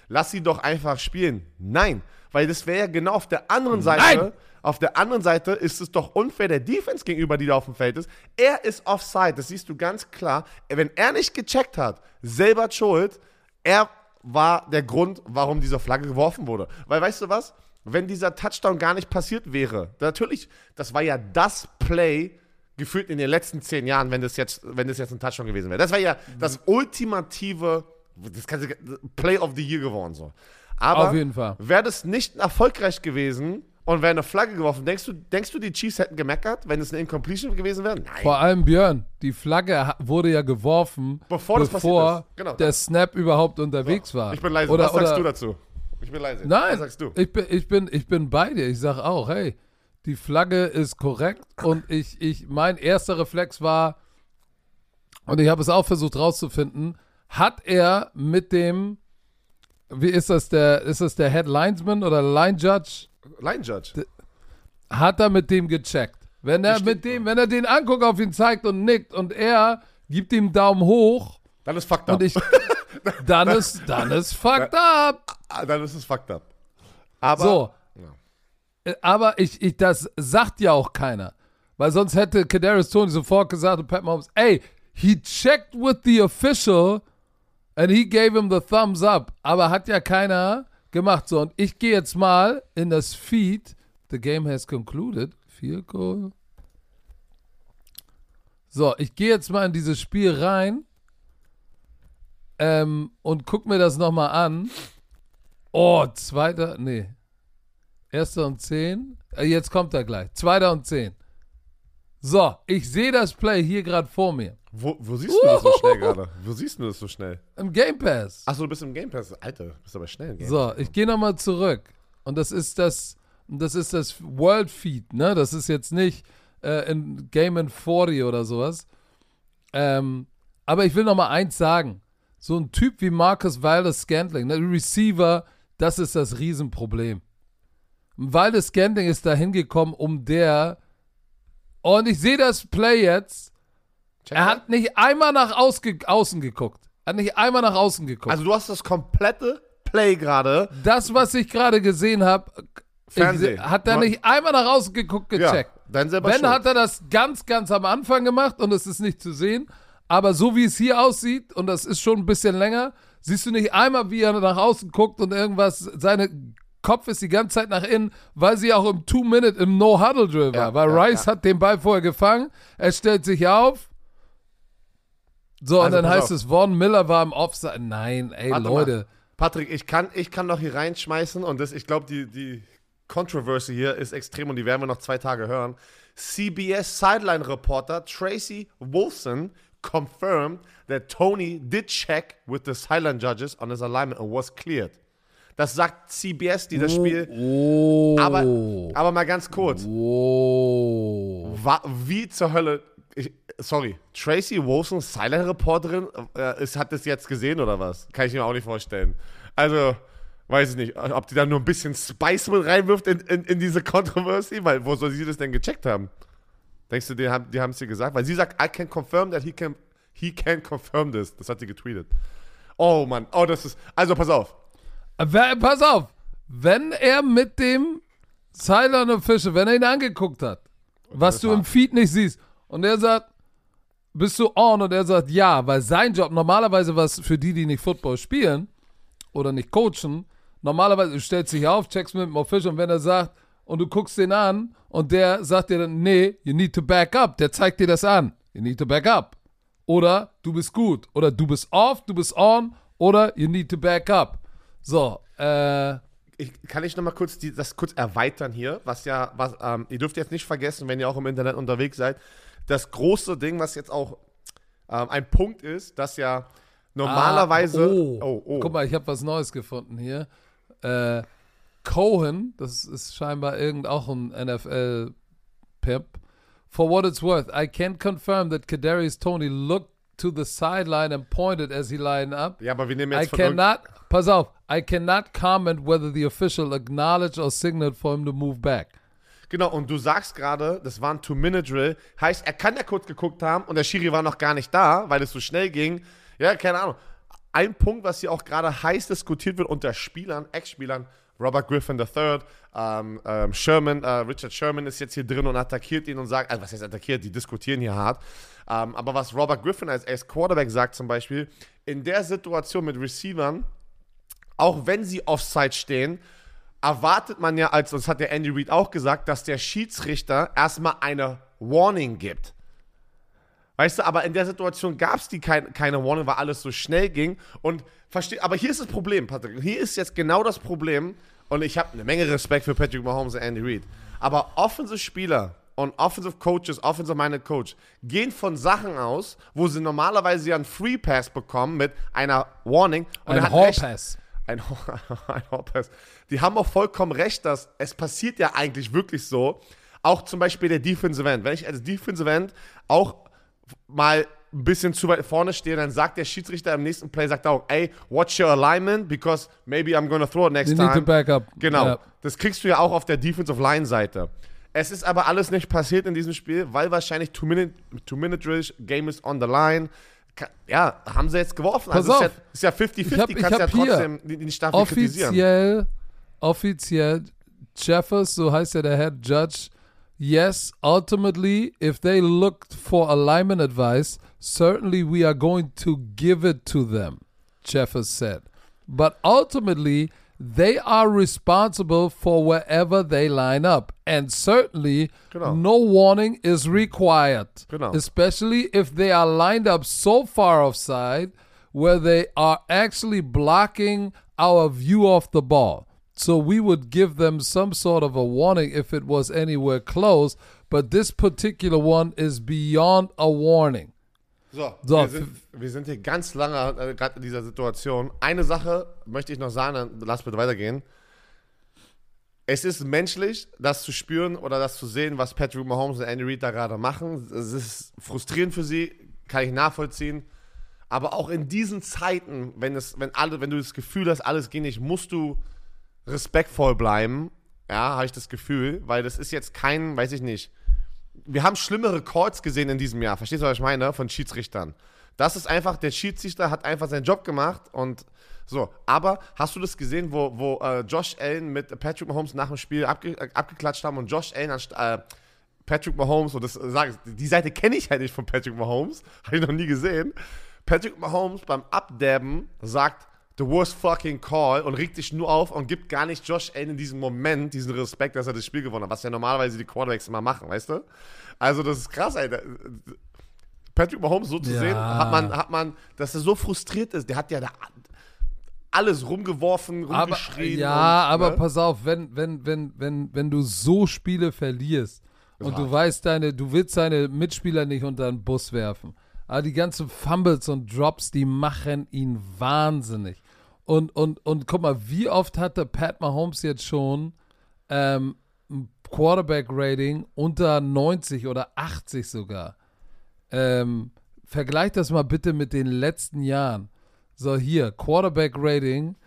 lass sie doch einfach spielen. Nein, weil das wäre ja genau auf der anderen Seite. Nein! Auf der anderen Seite ist es doch unfair der Defense gegenüber, die da auf dem Feld ist. Er ist offside, das siehst du ganz klar. Wenn er nicht gecheckt hat, selber schuld, er war der Grund, warum diese Flagge geworfen wurde. Weil weißt du was? Wenn dieser Touchdown gar nicht passiert wäre, natürlich, das war ja das Play gefühlt in den letzten zehn Jahren, wenn das jetzt, wenn das jetzt ein Touchdown gewesen wäre. Das war ja das ultimative, das du, Play of the Year geworden so. Aber Auf jeden Fall. wäre das nicht erfolgreich gewesen und wäre eine Flagge geworfen, denkst du, denkst du, die Chiefs hätten gemeckert, wenn es eine Incompletion gewesen wäre? Nein. Vor allem Björn, die Flagge wurde ja geworfen, Bevor ist. Genau. der Snap überhaupt unterwegs war. Ich bin leise. Oder, Was sagst oder, du dazu? Ich bin leise. Nein, Was sagst du? Ich, bin, ich, bin, ich bin bei dir. Ich sage auch, hey, die Flagge ist korrekt und ich, ich, mein erster Reflex war, und ich habe es auch versucht rauszufinden, hat er mit dem, wie ist das, der, ist das der Head Linesman oder Line Judge? Line Judge. hat er mit dem gecheckt. Wenn er Bestimmt, mit dem, wenn er den anguckt, auf ihn zeigt und nickt und er gibt ihm Daumen hoch Dann ist fucked up. und ich, dann ist, dann ist fucked up. Ah, Dann ist es fucked up. Aber So. Ja. Äh, Aber ich, ich, das sagt ja auch keiner. Weil sonst hätte Kadarius Tony sofort gesagt und Pat Mahomes, ey, he checked with the official and he gave him the thumbs up. Aber hat ja keiner gemacht. So, und ich gehe jetzt mal in das Feed. The game has concluded. Field Goal. So, ich gehe jetzt mal in dieses Spiel rein ähm, und guck mir das nochmal an. Oh, zweiter, nee. Erster und zehn. Äh, jetzt kommt er gleich. Zweiter und zehn. So, ich sehe das Play hier gerade vor mir. Wo, wo siehst du das so schnell gerade? Wo siehst du das so schnell? Im Game Pass. Achso, du bist im Game Pass. Alter, du bist aber schnell im Game So, ich gehe nochmal zurück. Und das ist das, das ist das World Feed, ne? Das ist jetzt nicht äh, in Game in 40 oder sowas. Ähm, aber ich will nochmal eins sagen. So ein Typ wie Marcus Wilder Scantling, ne? Receiver, das ist das Riesenproblem. Wilder Scantling ist da hingekommen, um der. Und ich sehe das Play jetzt. Check Er hat nicht einmal nach außen geguckt. Hat nicht einmal nach außen geguckt. Also du hast das komplette Play gerade. das, was ich gerade gesehen habe, Fernsehen. hat er nicht einmal nach außen geguckt, gecheckt. Ja, dann selber Wenn hat er das ganz, ganz am Anfang gemacht und es ist nicht zu sehen. Aber so wie es hier aussieht, und das ist schon ein bisschen länger, siehst du nicht einmal, wie er nach außen guckt und irgendwas, seine Kopf ist die ganze Zeit nach innen, weil sie auch im Two-Minute, im No-Huddle-Drill war. Ja, weil ja, Rice hat den Ball vorher gefangen, er stellt sich auf. So, und Also, dann pass heißt auf. es, Von Miller war im Offside. Nein, ey, Warte Leute. Mal. Patrick, ich kann, ich kann noch hier reinschmeißen und das, ich glaube, die, die Controversy hier ist extrem und die werden wir noch zwei Tage hören. CBS Sideline Reporter Tracy Wolfson confirmed that Tony did check with the sideline judges on his alignment and was cleared. Das sagt CBS, die das Spiel. Oh. Aber, aber mal ganz kurz. Oh. Wie zur Hölle. Ich, sorry, Tracy Wilson, Silent Reporterin, äh, ist, hat das jetzt gesehen oder was? Kann ich mir auch nicht vorstellen. Also, weiß ich nicht, ob die da nur ein bisschen Spice mit reinwirft in, in, in diese Controversy, weil wo soll sie das denn gecheckt haben? Denkst du, die haben die es dir gesagt? Weil sie sagt, I can confirm that he can, he can confirm this. Das hat sie getweetet. Oh Mann, oh, das ist. Also, pass auf. Wer- Pass auf, wenn er mit dem Silent Official, wenn er ihn angeguckt hat, was du im Feed nicht siehst, und er sagt, bist du on? Und er sagt, ja, weil sein Job, normalerweise was für die, die nicht Football spielen oder nicht coachen, normalerweise du stellst dich auf, checkst mit dem Official und wenn er sagt, und du guckst den an und der sagt dir dann, nee, you need to back up, der zeigt dir das an, you need to back up. Oder du bist gut. Oder du bist off, du bist on. Oder you need to back up. So, äh, ich, kann ich noch mal kurz die, das kurz erweitern hier, was ja, was, ähm, ihr dürft jetzt nicht vergessen, wenn ihr auch im Internet unterwegs seid, das große Ding, was jetzt auch ähm, ein Punkt ist, dass ja normalerweise, Ah, oh. oh, oh, Guck mal, ich habe was Neues gefunden hier. Äh, Cohen, das ist scheinbar irgend auch ein NFL-Pimp. For what it's worth, I can confirm that Kadarius Tony looked to the sideline and pointed as he lined up. ja, aber wir nehmen I jetzt irgend- cannot, pass auf, I cannot comment whether the official acknowledged or signaled for him to move back. Genau, und du sagst gerade, das war ein Two-Minute-Drill. Heißt, er kann ja kurz geguckt haben und der Schiri war noch gar nicht da, weil es so schnell ging. Ja, keine Ahnung. Ein Punkt, was hier auch gerade heiß diskutiert wird unter Spielern, Ex-Spielern, Robert Griffin III, ähm, ähm, Sherman, äh, Richard Sherman ist jetzt hier drin und attackiert ihn und sagt, also was heißt attackiert, die diskutieren hier hart. Ähm, aber was Robert Griffin als Ex-Quarterback sagt zum Beispiel, in der Situation mit Receivern, auch wenn sie offside stehen, erwartet man ja, als das hat der Andy Reid auch gesagt, dass der Schiedsrichter erstmal eine Warning gibt. Weißt du, aber in der Situation gab es die kein, keine Warning, weil alles so schnell ging. Und versteh, aber hier ist das Problem, Patrick. Hier ist jetzt genau das Problem. Und ich habe eine Menge Respekt für Patrick Mahomes und Andy Reid. Aber offensive Spieler und offensive Coaches, offensive minded Coach gehen von Sachen aus, wo sie normalerweise ja einen Free Pass bekommen mit einer Warning. Und Ein hat recht. Ein, ein Hallpass. Die haben auch vollkommen recht, dass es passiert ja eigentlich wirklich so. Auch zum Beispiel der Defensive End. Wenn ich als Defensive End auch mal ein bisschen zu weit vorne stehe, dann sagt der Schiedsrichter im nächsten Play, sagt auch, ey, watch your alignment, because maybe I'm gonna throw it next You time. need to back up. Genau. Ja. Das kriegst du ja auch auf der Defensive Line Seite. Es ist aber alles nicht passiert in diesem Spiel, weil wahrscheinlich Two-Minute two Game is on the line. Ja, haben sie jetzt geworfen. Pass also auf. ist ja- ist ja 50-50, Ich hab- ich kannst ja trotzdem die nicht dafür kritisieren. Offiziell, offiziell, Jeffers, so heißt ja der Head Judge, Yes, ultimately, if they looked for alignment advice, certainly we are going to give it to them, Jeffers said. But ultimately, they are responsible for wherever they line up. And certainly, Genau. no warning is required. Genau. Especially if they are lined up so far offside where they are actually blocking our view of the ball. So we would give them some sort of a warning if it was anywhere close. But this particular one is beyond a warning. So, So, wir, sind, wir sind hier ganz lange äh, gerade in dieser Situation. Eine Sache möchte ich noch sagen, dann lass bitte weitergehen. Es ist menschlich, das zu spüren oder das zu sehen, was Patrick Mahomes und Andy Reid da gerade machen. Es ist frustrierend für sie, kann ich nachvollziehen. Aber auch in diesen Zeiten, wenn, es, wenn, alle, wenn du das Gefühl hast, alles geht nicht, musst du respektvoll bleiben. Ja, habe ich das Gefühl, weil das ist jetzt kein, weiß ich nicht, wir haben schlimmere Calls gesehen in diesem Jahr. Verstehst du, was ich meine? Von Schiedsrichtern. Das ist einfach, der Schiedsrichter hat einfach seinen Job gemacht und so. Aber hast du das gesehen, wo, wo äh, Josh Allen mit Patrick Mahomes nach dem Spiel abge, äh, abgeklatscht haben und Josh Allen äh, Patrick Mahomes, und das äh, sag ich, die Seite kenne ich halt nicht von Patrick Mahomes, habe ich noch nie gesehen. Patrick Mahomes beim Abdabben sagt, the worst fucking call und regt sich nur auf und gibt gar nicht Josh Allen in diesem Moment diesen Respekt, dass er das Spiel gewonnen hat, was ja normalerweise die Quarterbacks immer machen, weißt du? Also das ist krass, Alter. Patrick Mahomes so zu Ja. sehen, hat man, hat man, dass er so frustriert ist. Der hat ja da alles rumgeworfen, Aber, rumgeschrien. ja, und, aber ne? pass auf, wenn, wenn, wenn, wenn, wenn du so Spiele verlierst und du hart. weißt, deine, du willst deine Mitspieler nicht unter den Bus werfen. Aber die ganzen Fumbles und Drops, die machen ihn wahnsinnig. Und, und, und guck mal, wie oft hatte Pat Mahomes jetzt schon ähm, Quarterback-Rating unter 90 oder 80 sogar? Ähm, vergleich das mal bitte mit den letzten Jahren. So, hier, Quarterback-Rating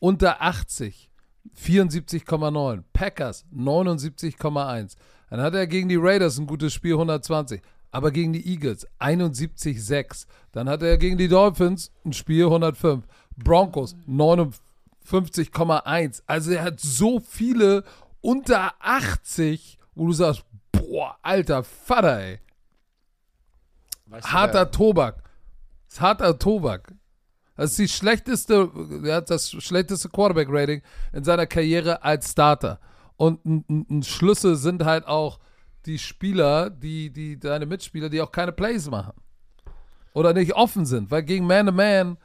unter 80, 74,9. Packers 79,1. Dann hat er gegen die Raiders ein gutes Spiel, 120. Aber gegen die Eagles 71,6. Dann hat er gegen die Dolphins ein Spiel, 105. Broncos 59,1. Also er hat so viele unter 80, wo du sagst, boah, alter Vater, ey. Weißt du, Harter wer- Tobak. Das ist harter Tobak. Das ist die schlechteste, er hat das schlechteste Quarterback-Rating in seiner Karriere als Starter. Und ein, ein, Schlüssel sind halt auch die Spieler, die, die, deine Mitspieler, die auch keine Plays machen. Oder nicht offen sind, weil gegen Man-to-Man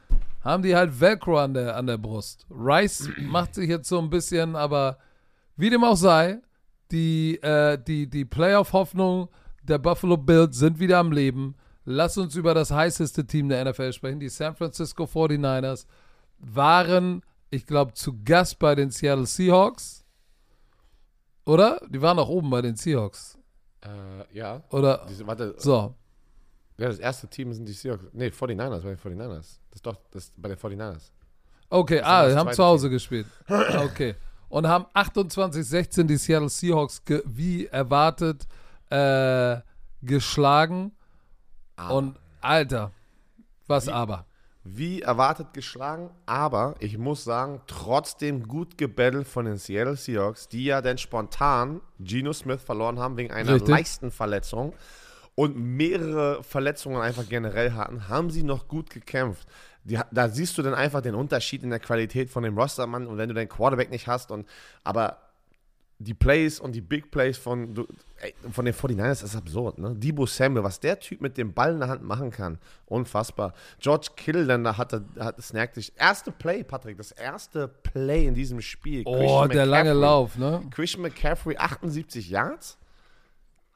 haben die halt Velcro an der, an der Brust. Rice macht sich jetzt so ein bisschen, aber wie dem auch sei, die, äh, die, die Playoff-Hoffnung der Buffalo Bills sind wieder am Leben. Lass uns über das heißeste Team der NFL sprechen. Die San Francisco 49ers waren, ich glaube, zu Gast bei den Seattle Seahawks. Oder? Die waren auch oben bei den Seahawks. Äh, ja. Oder? Diese, warte, So. ja, das erste Team sind die Seahawks. Nee, 49ers, bei den 49ers. Ist doch das ist bei den 49ers. Okay, ah, das haben zu Hause gespielt. Okay. Und haben 28-16 die Seattle Seahawks wie erwartet äh, geschlagen. Aber. Und Alter, was aber? Wie erwartet geschlagen, aber ich muss sagen, trotzdem gut gebettelt von den Seattle Seahawks, die ja dann spontan Geno Smith verloren haben wegen einer Richtig. Leistenverletzung und mehrere Verletzungen einfach generell hatten, haben sie noch gut gekämpft. Die, da siehst du dann einfach den Unterschied in der Qualität von dem Rostermann und wenn du deinen Quarterback nicht hast und aber die Plays und die Big Plays von, du, ey, von den 49ers ist absurd, ne? Debo Samuel, was der Typ mit dem Ball in der Hand machen kann, unfassbar. George Kittle dann da hatte, hat das nervt dich. Erste Play, Patrick, das erste Play in diesem Spiel. Oh, Christian der lange McCaffrey. Lauf, ne? Christian McCaffrey, 78 Yards.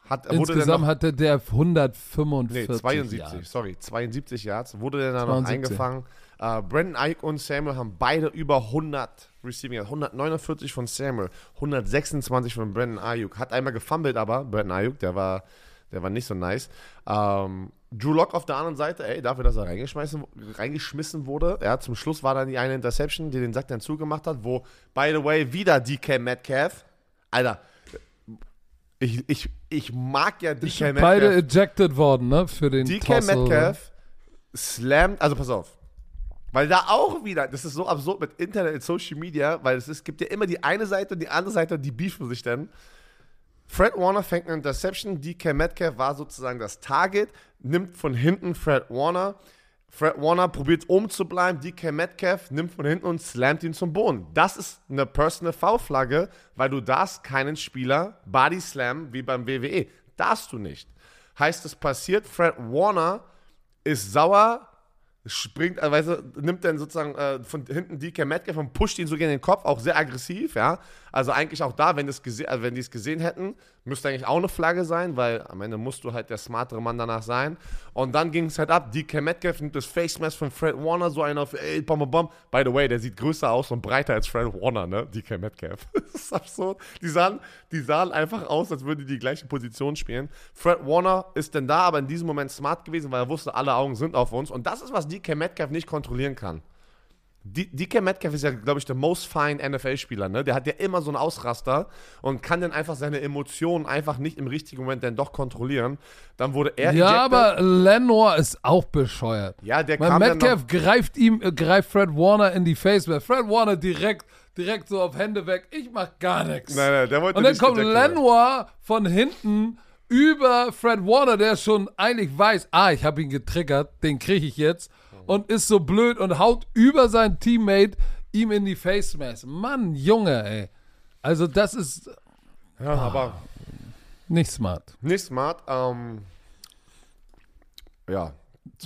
Hat, Insgesamt noch, hatte der 145 Nee, 72, Yards. sorry, 72 Yards. Wurde der dann noch 72. eingefangen. Äh, Brandon Ayuk und Samuel haben beide über 100 Receiving Yards. 149 von Samuel, 126 von Brandon Ayuk. Hat einmal gefummelt, aber Brandon Ayuk, der war, der war nicht so nice. Ähm, Drew Lock auf der anderen Seite, ey, dafür, dass er reingeschmissen, reingeschmissen wurde. Ja, zum Schluss war dann die eine Interception, die den Sack dann zugemacht hat, wo, by the way, wieder DK Metcalf. Alter, ich, ich, ich mag ja DK Metcalf. Beide ejected worden, ne? Für den DK Tossel, Metcalf slammt, also pass auf. Weil da auch wieder, das ist so absurd mit Internet und Social Media, weil es ist, gibt ja immer die eine Seite und die andere Seite, die beefen sich dann. Fred Warner fängt eine Interception, DK Metcalf war sozusagen das Target, nimmt von hinten Fred Warner. Fred Warner probiert oben zu bleiben, DK Metcalf nimmt von hinten und slammt ihn zum Boden. Das ist eine Personal Foul-Flagge, weil du darfst keinen Spieler Body Slam wie beim WWE. Darfst du nicht. Heißt, es passiert, Fred Warner ist sauer, springt, also weißt du, nimmt dann sozusagen äh, von hinten DK Metcalf und pusht ihn so gegen den Kopf, auch sehr aggressiv, ja. Also eigentlich auch da, wenn, also wenn die es gesehen hätten, müsste eigentlich auch eine Flagge sein, weil am Ende musst du halt der smartere Mann danach sein. Und dann ging es halt ab, DK Metcalf nimmt das Face Mask von Fred Warner, so einer auf, ey, bom, bom, bom. By the way, der sieht größer aus und breiter als Fred Warner, ne, DK Metcalf. das ist absurd. Die sahen, die sahen einfach aus, als würden die die gleiche Position spielen. Fred Warner ist denn da, aber in diesem Moment smart gewesen, weil er wusste, alle Augen sind auf uns. Und das ist, was DK Metcalf nicht kontrollieren kann. D- DK Metcalf ist ja, glaube ich, der most fine NFL-Spieler, ne? Der hat ja immer so einen Ausraster und kann dann einfach seine Emotionen einfach nicht im richtigen Moment dann doch kontrollieren. Dann wurde er Ja, ejected. aber Lenore ist auch bescheuert. Ja, der Weil Metcalf greift ihm, äh, greift Fred Warner in die Face. Fred Warner direkt, direkt so auf Hände weg. Ich mach gar nichts. Nein, nein, der wollte Und dann kommt. Lenoir von hinten über Fred Warner, der schon eigentlich weiß, ah, ich habe ihn getriggert, den kriege ich jetzt. Und ist so blöd und haut über sein Teammate ihm in die Face Mask. Mann, Junge, ey. Also das ist Ja, aber nicht smart. nicht smart. Ähm, ja.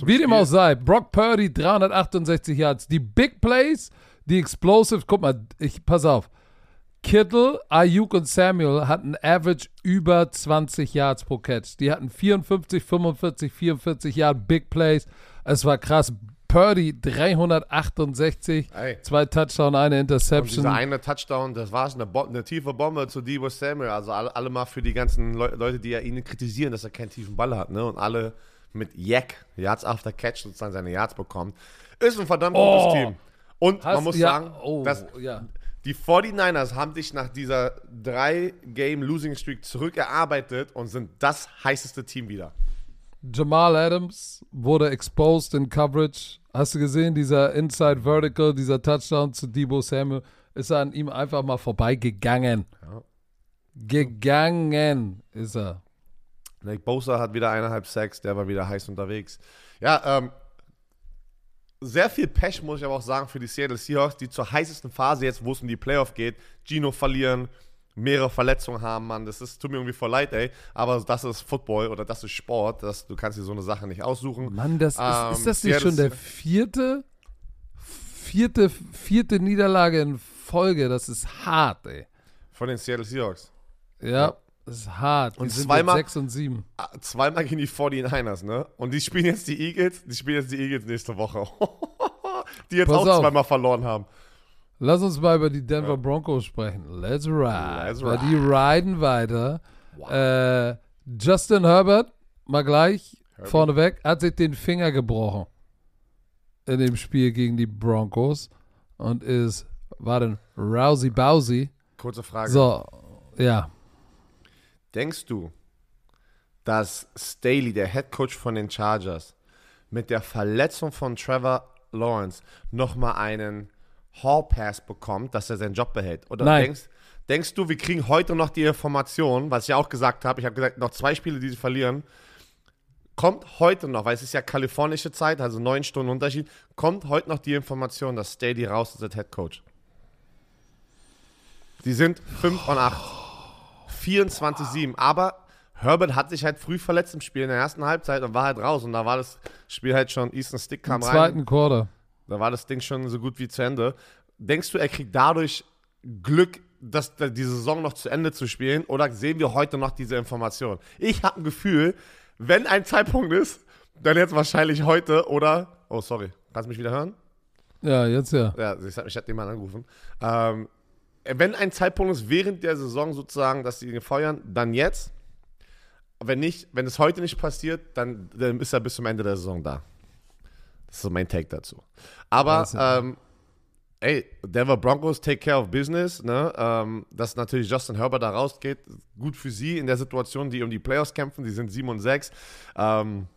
Wie dem auch sei, Brock Purdy 368 Yards. Die Big Plays, die Explosive, guck mal, ich pass auf. Kittle, Ayuk und Samuel hatten Average über 20 Yards pro Catch. Die hatten 54, 45, 44 Yard Big Plays. Es war krass. Purdy 368, Ey. zwei Touchdown, eine Und Interception. dieser eine Touchdown, das war eine, Bo eine tiefe Bombe zu Debo Samuel. Also alle, alle mal für die ganzen Leu Leute, die ja ihn kritisieren, dass er keinen tiefen Ball hat, ne? Und alle mit Yak, Yards after Catch, sozusagen seine Yards bekommen. Ist ein verdammt Oh. gutes Team. Und Hast- man muss ja, sagen, oh, dass ja. die 49ers haben sich nach dieser drei Game Losing Streak zurückerarbeitet und sind das heißeste Team wieder. Jamal Adams wurde exposed in Coverage. Hast du gesehen, dieser Inside Vertical, dieser Touchdown zu Debo Samuel, ist an ihm einfach mal vorbeigegangen. Ja. Gegangen ist er. Nick Bosa hat wieder eineinhalb Sacks, der war wieder heiß unterwegs. Ja, ähm, sehr viel Pech, muss ich aber auch sagen, für die Seattle Seahawks, die zur heißesten Phase jetzt, wo es um die Playoff geht, Gino verlieren, mehrere Verletzungen haben, Mann. Das ist, tut mir irgendwie voll leid, ey. Aber das ist Football oder das ist Sport. Das, du kannst dir so eine Sache nicht aussuchen. Mann, das ist, Ähm, ist das nicht Seattle schon der Se- vierte, vierte, vierte Niederlage in Folge? Das ist hart, ey. Von den Seattle Seahawks. Ja, das ist hart. Die Und sind zweimal- 6 und 7. Ah, Zweimal gegen die 49ers, ne? Und die spielen jetzt die Eagles. Die spielen jetzt die Eagles nächste Woche. die jetzt Pass auch auf. zweimal verloren haben. Lass uns mal über die Denver Broncos sprechen. Let's ride. Let's Weil die riden weiter. Äh, Justin Herbert, mal gleich Herbie. vorneweg, hat sich den Finger gebrochen in dem Spiel gegen die Broncos und ist, war dann Rousey Bowsy. Kurze Frage. So, ja. Denkst du, dass Staley, der Head Coach von den Chargers, mit der Verletzung von Trevor Lawrence nochmal einen Hall Pass bekommt, dass er seinen Job behält? Oder Nein. Denkst, denkst du, wir kriegen heute noch die Information, was ich ja auch gesagt habe, ich habe gesagt, noch zwei Spiele, die sie verlieren, kommt heute noch, weil es ist ja kalifornische Zeit, also neun Stunden Unterschied, kommt heute noch die Information, dass Staley raus ist als Head Coach? Die sind 5 und 8. 24-7. Aber Herbert hat sich halt früh verletzt im Spiel in der ersten Halbzeit und war halt raus. Und da war das Spiel halt schon, Easton Stick kam Im rein. zweiten Quarter. Da war das Ding schon so gut wie zu Ende. Denkst du, er kriegt dadurch Glück, dass die Saison noch zu Ende zu spielen? Oder sehen wir heute noch diese Information? Ich habe ein Gefühl, wenn ein Zeitpunkt ist, dann jetzt wahrscheinlich heute oder. Oh, sorry. Kannst du mich wieder hören? Ja, jetzt ja. Ja, ich hat mich hat jemand angerufen. Ähm, wenn ein Zeitpunkt ist während der Saison sozusagen, dass sie ihn feuern, dann jetzt. Wenn nicht, wenn es heute nicht passiert, dann, dann ist er bis zum Ende der Saison da. Das ist so mein Take dazu. Aber, Also- ähm, ey, Denver Broncos take care of business, ne? Ähm, dass natürlich Justin Herbert da rausgeht, gut für sie in der Situation, die um die Playoffs kämpfen, die sind 7 und 6. Ähm,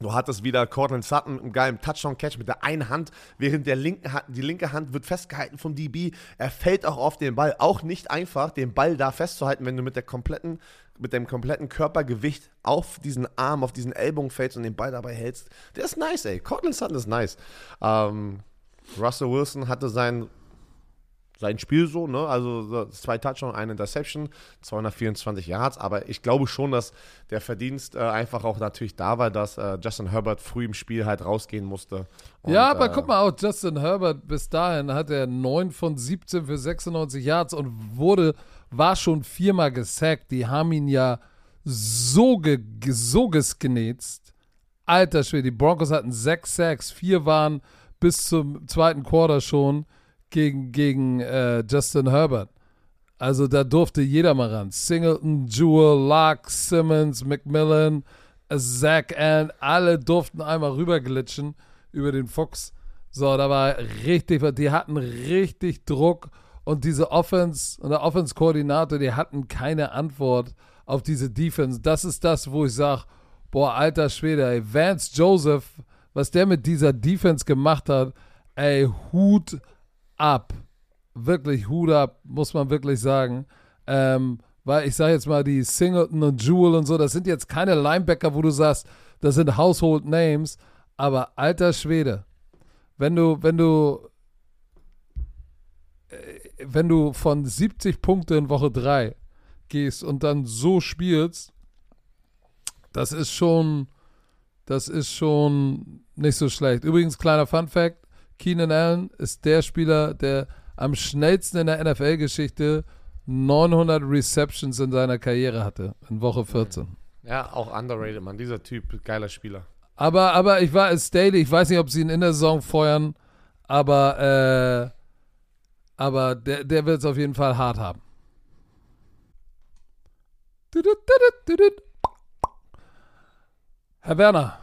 Du hattest wieder Cortland Sutton mit einem geilen Touchdown-Catch mit der einen Hand, während der linken Hand, die linke Hand wird festgehalten vom DB. Er fällt auch auf den Ball. Auch nicht einfach, den Ball da festzuhalten, wenn du mit der kompletten, mit dem kompletten Körpergewicht auf diesen Arm, auf diesen Ellbogen fällst und den Ball dabei hältst. Der ist nice, ey. Cortland Sutton ist nice. Ähm, Russell Wilson hatte sein sein Spiel so, ne? Also zwei Touchdowns, eine Interception, 224 Yards, aber ich glaube schon, dass der Verdienst äh, einfach auch natürlich da war, dass äh, Justin Herbert früh im Spiel halt rausgehen musste. Und, ja, aber äh, guck mal, auch Justin Herbert bis dahin hat er 9 von 17 für 96 Yards und wurde, war schon viermal gesackt. Die haben ihn ja so, ge, so gesgenetzt. Alter Schwede, die Broncos hatten sechs Sacks, vier waren bis zum zweiten Quarter schon gegen, gegen äh, Justin Herbert. Also da durfte jeder mal ran. Singleton, Jewel, Luck, Simmons, McMillan, Zach and alle durften einmal rüberglitschen über den Fuchs. So, da war richtig, die hatten richtig Druck und diese Offense und der Offense-Koordinator, die hatten keine Antwort auf diese Defense. Das ist das, wo ich sage, boah, alter Schwede, ey, Vance Joseph, was der mit dieser Defense gemacht hat, ey, Hut ab. Wirklich Hut ab, muss man wirklich sagen. Ähm, weil ich sage jetzt mal, die Singleton und Jewel und so, das sind jetzt keine Linebacker, wo du sagst, das sind Household Names, aber alter Schwede, wenn du, wenn du, äh, wenn du von 70 Punkte in Woche 3 gehst und dann so spielst, das ist schon, das ist schon nicht so schlecht. Übrigens, kleiner Fun Fact, Keenan Allen ist der Spieler, der am schnellsten in der NFL-Geschichte 900 Receptions in seiner Karriere hatte, in Woche 14. Ja, auch underrated, Mann. Dieser Typ, geiler Spieler. Aber, aber ich war Staley, ich weiß nicht, ob sie ihn in der Saison feuern, aber, äh, aber der, der wird es auf jeden Fall hart haben. Herr Werner,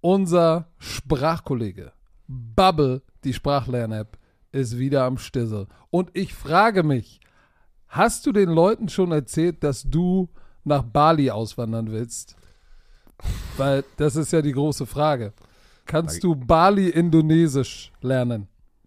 unser Sprachkollege Bubble die Sprachlern-App ist wieder am Stissel. Und ich frage mich, hast du den Leuten schon erzählt, dass du nach Bali auswandern willst? Weil das ist ja die große Frage. Kannst du Bali Indonesisch lernen?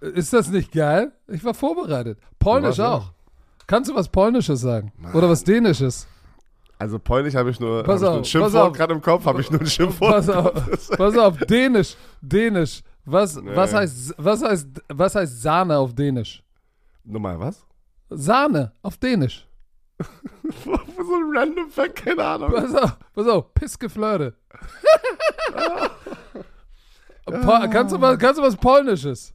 Ist das nicht geil? Ich war vorbereitet. Polnisch auch. Kannst du was Polnisches sagen? Mann. Oder was Dänisches? Also Polnisch habe ich nur, hab ich nur ein Schimpfwort gerade im Kopf, habe ich nur ein Schimpfwort. Pass auf, pass auf, Dänisch, Dänisch. Was, nee. was, heißt, was, heißt, was heißt Sahne auf Dänisch? Nochmal, was? Sahne auf Dänisch. so ein random Fact, keine Ahnung. Pass auf, pass auf, Pissgeflirte. kannst, du was, kannst du was Polnisches?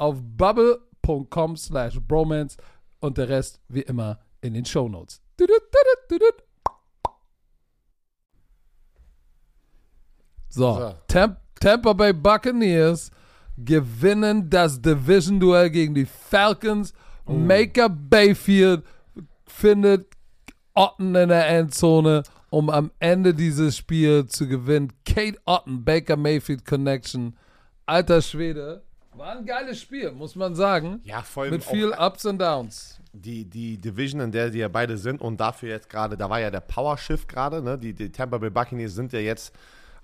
auf bubble.com slash bromance und der Rest wie immer in den tudut, tudut. So, So. Tamp Tampa Bay Buccaneers gewinnen das Division-Duell gegen die Falcons. Maker Bayfield findet Otten in der Endzone, um am Ende dieses Spiels zu gewinnen. Kate Otten, Baker Mayfield Connection. Alter Schwede. War ein geiles Spiel, muss man sagen. Ja, voll. Mit viel Ups und Downs. die, die Division, in der die ja beide sind und dafür jetzt gerade, da war ja der Power Shift gerade, ne? Die, die Tampa Bay Buccaneers sind ja jetzt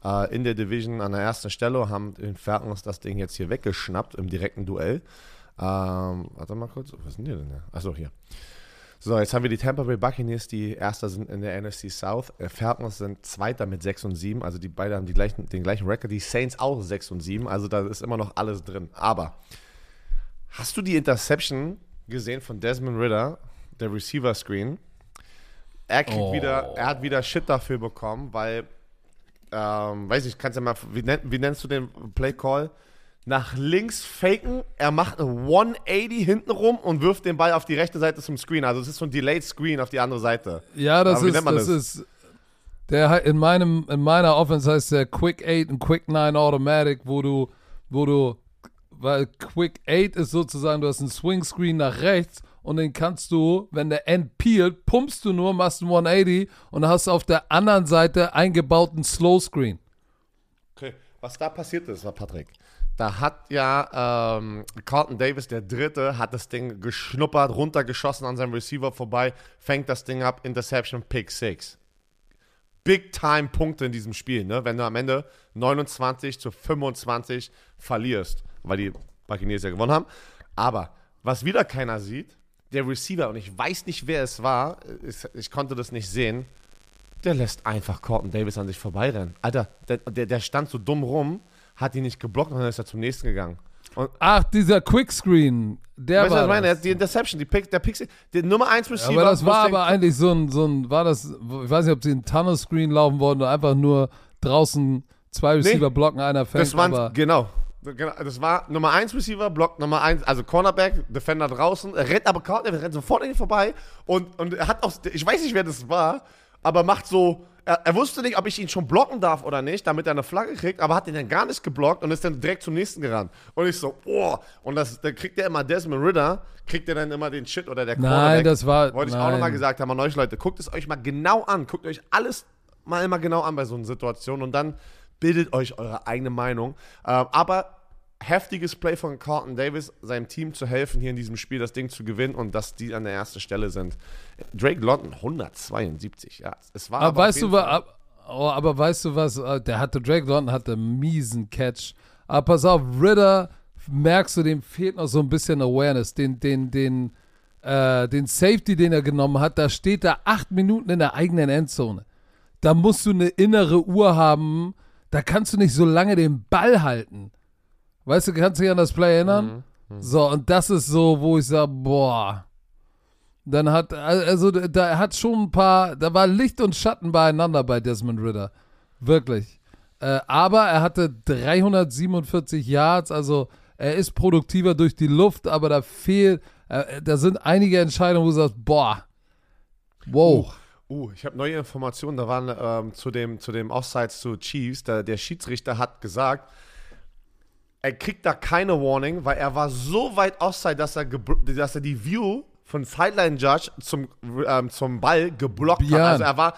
äh, in der Division an der ersten Stelle und haben den Falcons das Ding jetzt hier weggeschnappt im direkten Duell. Ähm, warte mal kurz, was sind die denn? da? Achso, hier. So, jetzt haben wir die Tampa Bay Buccaneers, die Erster sind in der NFC South. Äh, Falcons sind Zweiter mit 6 und 7. Also die beiden haben die gleichen, den gleichen Record. Die Saints auch 6 und 7. Also da ist immer noch alles drin. Aber hast du die Interception gesehen von Desmond Ritter, der Receiver Screen? Er kriegt Oh. wieder, er hat wieder Shit dafür bekommen, weil, ähm, weiß ich, kannst du mal, wie, nenn, wie nennst du den Play Call? Nach links faken, er macht eine 180 hinten rum und wirft den Ball auf die rechte Seite zum Screen. Also es ist so ein Delayed Screen auf die andere Seite. Ja, das ist, das, das? ist, der in meinem, in meiner Offense heißt der Quick 8 und Quick 9 Automatic, wo du, wo du, weil Quick 8 ist sozusagen, du hast einen Swing Screen nach rechts und den kannst du, wenn der End peelt, pumpst du nur, machst einen 180 und hast auf der anderen Seite eingebauten Slow Screen. Okay, was da passiert ist, war Patrick. Da hat ja ähm, Carlton Davis, der Dritte, hat das Ding geschnuppert, runtergeschossen an seinem Receiver vorbei, fängt das Ding ab, Interception, Pick 6. Big-Time-Punkte in diesem Spiel, ne? wenn du am Ende 29 zu 25 verlierst, weil die Buccaneers ja gewonnen haben. Aber was wieder keiner sieht, der Receiver, und ich weiß nicht, wer es war, ich, ich konnte das nicht sehen, der lässt einfach Corton Davis an sich vorbeirennen. Alter, der, der, der stand so dumm rum, hat ihn nicht geblockt und dann ist er zum nächsten gegangen. Und Ach, dieser Quick Screen, der weißt du, was ich meine? das. Die Interception, die Pick, der Pixel, der Nummer 1 Receiver. Aber das war aber eigentlich so ein, so ein, war das, ich weiß nicht, ob sie einen Tunnel Screen laufen wollten oder einfach nur draußen zwei Receiver blocken, einer fängt, Das waren, genau. Genau, Das war Nummer 1 Receiver, Block Nummer 1, also Cornerback, Defender draußen, er rennt aber er rennt sofort an ihn vorbei und, und er hat auch, ich weiß nicht, wer das war, aber macht so, er, er wusste nicht, ob ich ihn schon blocken darf oder nicht, damit er eine Flagge kriegt, aber hat ihn dann gar nicht geblockt und ist dann direkt zum nächsten gerannt. Und ich so, oh, und das, dann kriegt er immer Desmond Ritter, kriegt er dann immer den Shit oder der Nein, Cornerback. das war- Wollte ich auch nein. nochmal gesagt haben an euch Leute, guckt es euch mal genau an, guckt euch alles mal immer genau an bei so einer Situation und dann bildet euch eure eigene Meinung. Ähm, aber heftiges Play von Carlton Davis, seinem Team zu helfen, hier in diesem Spiel das Ding zu gewinnen und dass die an der ersten Stelle sind. Drake London 172, ja. Es war Aber, aber weißt du was, oh, aber weißt du was, äh, der hatte, Drake London hatte einen miesen Catch. Aber pass auf, Ritter, merkst du, dem fehlt noch so ein bisschen Awareness. Den, den, den, äh, den Safety, den er genommen hat, da steht er acht Minuten in der eigenen Endzone. Da musst du eine innere Uhr haben, da kannst du nicht so lange den Ball halten. Weißt du, kannst du dich an das Play erinnern? Mhm. So, und das ist so, wo ich sage, boah, Dann hat, also da hat schon ein paar, da war Licht und Schatten beieinander bei Desmond Ritter. Wirklich. Äh, aber er hatte 347 Yards, also er ist produktiver durch die Luft, aber da fehlt, äh, da sind einige Entscheidungen, wo du sagst, boah, wow. Uh, uh ich habe neue Informationen, da waren ähm, zu dem, zu dem Offsides zu Chiefs, da, der Schiedsrichter hat gesagt, er kriegt da keine Warning, weil er war so weit offside, dass er, dass er die View von Sideline Judge zum, ähm, zum Ball geblockt Björn, hat. Also er war.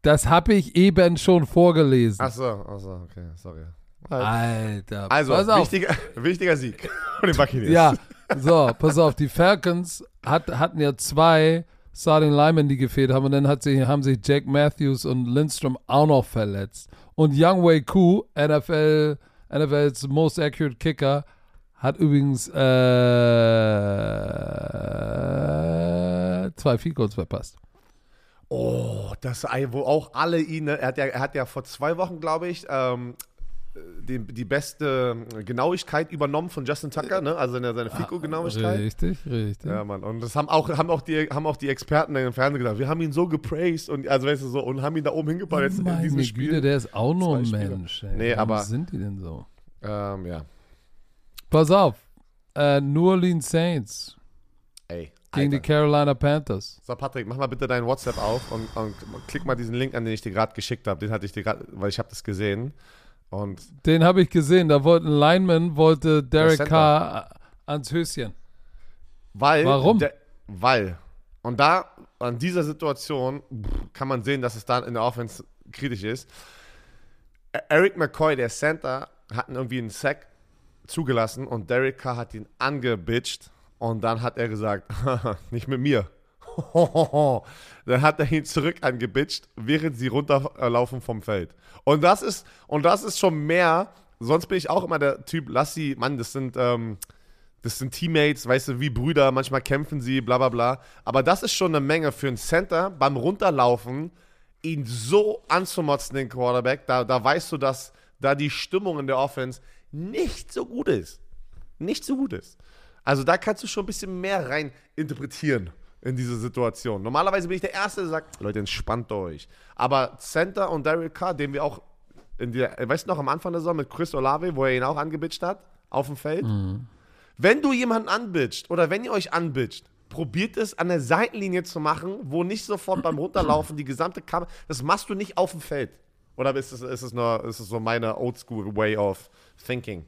Das habe ich eben schon vorgelesen. Achso, achso, okay, sorry. Alter, also, pass auf. Wichtiger, wichtiger Sieg von den Buccaneers. Ja, so, pass auf, die Falcons hat, hatten ja zwei Starting Lyman, die gefehlt haben, und dann hat sie, haben sich Jack Matthews und Lindstrom auch noch verletzt. Und Young Wei Koo, NFL, NFL's Most Accurate Kicker, hat übrigens äh, zwei Field Goals verpasst. Oh, das wo auch alle ihn, er hat ja, er hat ja vor zwei Wochen, glaube ich, ähm, die, die beste Genauigkeit übernommen von Justin Tucker, ne? also seine, seine Fico-Genauigkeit. Richtig, richtig. Ja, Mann. Und das haben auch, haben auch, die, haben auch die Experten im Fernsehen gesagt. Wir haben ihn so gepraised und, also, weißt du, so, und haben ihn da oben hingebracht jetzt in diesem Spiel. Güte, der ist auch nur ein Mensch. Ey. Nee, Warum aber- sind die denn so? Ähm, ja. Pass auf. Äh, New Orleans Saints Ey. gegen die Alter. Carolina Panthers. So, Patrick, mach mal bitte deinen WhatsApp auf und, und klick mal diesen Link an, den ich dir gerade geschickt habe. Den hatte ich dir gerade, weil ich habe das gesehen. Und Den habe ich gesehen. Da wollte ein Lineman, wollte Derek. Carr ans Höschen. weil. Warum? Der, weil. Und da, an dieser Situation, kann man sehen, dass es dann in der Offense kritisch ist. E- Eric McCoy, der Center, hat irgendwie einen Sack zugelassen und Derek Carr hat ihn angebitcht und dann hat er gesagt, nicht mit mir. dann hat er ihn zurück angebitcht, während sie runterlaufen vom Feld. Und das ist, und das ist schon mehr, sonst bin ich auch immer der Typ, lass sie, Mann, das sind, ähm, das sind Teammates, weißt du, wie Brüder, manchmal kämpfen sie, bla bla bla. Aber das ist schon eine Menge für einen Center beim Runterlaufen, ihn so anzumotzen, den Quarterback. Da, da weißt du, dass da die Stimmung in der Offense nicht so gut ist. Nicht so gut ist. Also da kannst du schon ein bisschen mehr rein interpretieren in diese Situation. Normalerweise bin ich der Erste, der sagt, Leute, entspannt euch. Aber Center und Derek Carr, den wir auch in der, weißt du noch, am Anfang der Saison mit Chris Olave, wo er ihn auch angebitscht hat, auf dem Feld. Wenn du jemanden anbitscht oder wenn ihr euch anbitscht, probiert es an der Seitenlinie zu machen, wo nicht sofort beim Runterlaufen die gesamte Kamera, das machst du nicht auf dem Feld. Oder ist es, ist nur, ist es so meine oldschool way of thinking?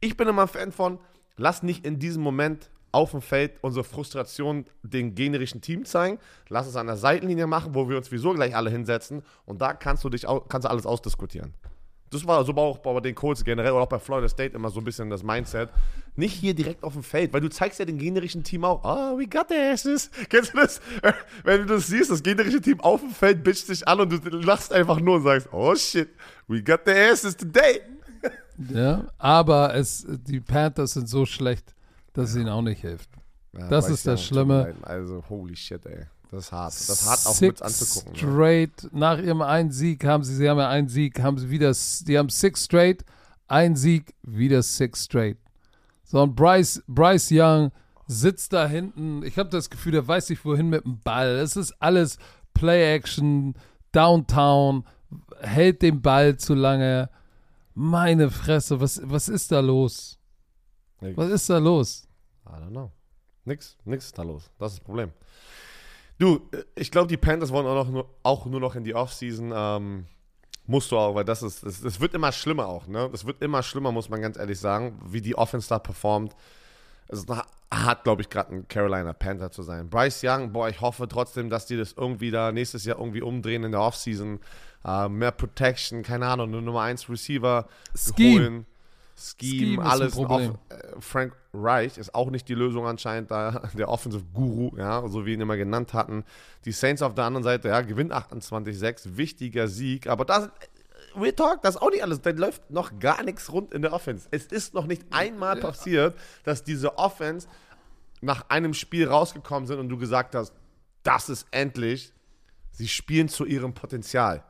Ich bin immer ein Fan von, lass nicht in diesem Moment auf dem Feld unsere Frustration den gegnerischen Team zeigen. Lass es an der Seitenlinie machen, wo wir uns wieso gleich alle hinsetzen. Und da kannst du dich kannst du alles ausdiskutieren. Das war so auch bei den Colts generell oder auch bei Florida State immer so ein bisschen das Mindset. Nicht hier direkt auf dem Feld, weil du zeigst ja dem gegnerischen Team auch, oh, we got the asses. Kennst du das? Wenn du das siehst, das gegnerische Team auf dem Feld bitcht dich an und du lachst einfach nur und sagst, oh shit, we got the asses today. Ja, aber es, die Panthers sind so schlecht, dass es ihnen auch nicht hilft. Ja, Das ist das Schlimme. Also, holy shit, ey. Das ist hart. Das ist hart auch six mit anzugucken. Ne? straight, nach ihrem einen Sieg haben sie, sie haben ja einen Sieg, haben sie wieder, die haben six straight, ein Sieg, wieder six straight. So, und Bryce, Bryce Young sitzt da hinten, ich habe das Gefühl, der weiß nicht wohin mit dem Ball. Es ist alles Play-Action, Downtown, hält den Ball zu lange. Meine Fresse, was, was ist da los? Was ist da los? I don't know. Nix, nix ist da los. Das ist das Problem. Du, äh, ich glaube, die Panthers wollen auch, nur, auch nur noch in die Offseason. Ähm, musst du auch, weil das ist, es, es wird immer schlimmer auch, ne? Es wird immer schlimmer, muss man ganz ehrlich sagen, wie die Offense da performt. Es ist hart, glaube ich, gerade ein Carolina Panther zu sein. Bryce Young, boah, ich hoffe trotzdem, dass die das irgendwie da nächstes Jahr irgendwie umdrehen in der Offseason. Äh, mehr Protection, keine Ahnung, eine Nummer 1 Receiver Scheme. holen. Scheme, Scheme alles. Off- äh, Frank Reich ist auch nicht die Lösung anscheinend, da der Offensive Guru, ja, so wie ihn immer genannt hatten. Die Saints auf der anderen Seite, ja, gewinnt 28-6, wichtiger Sieg, aber das, Real Talk, das ist auch nicht alles. Da läuft noch gar nichts rund in der Offense. Es ist noch nicht einmal passiert, dass diese Offense nach einem Spiel rausgekommen sind und du gesagt hast, das ist endlich, sie spielen zu ihrem Potenzial.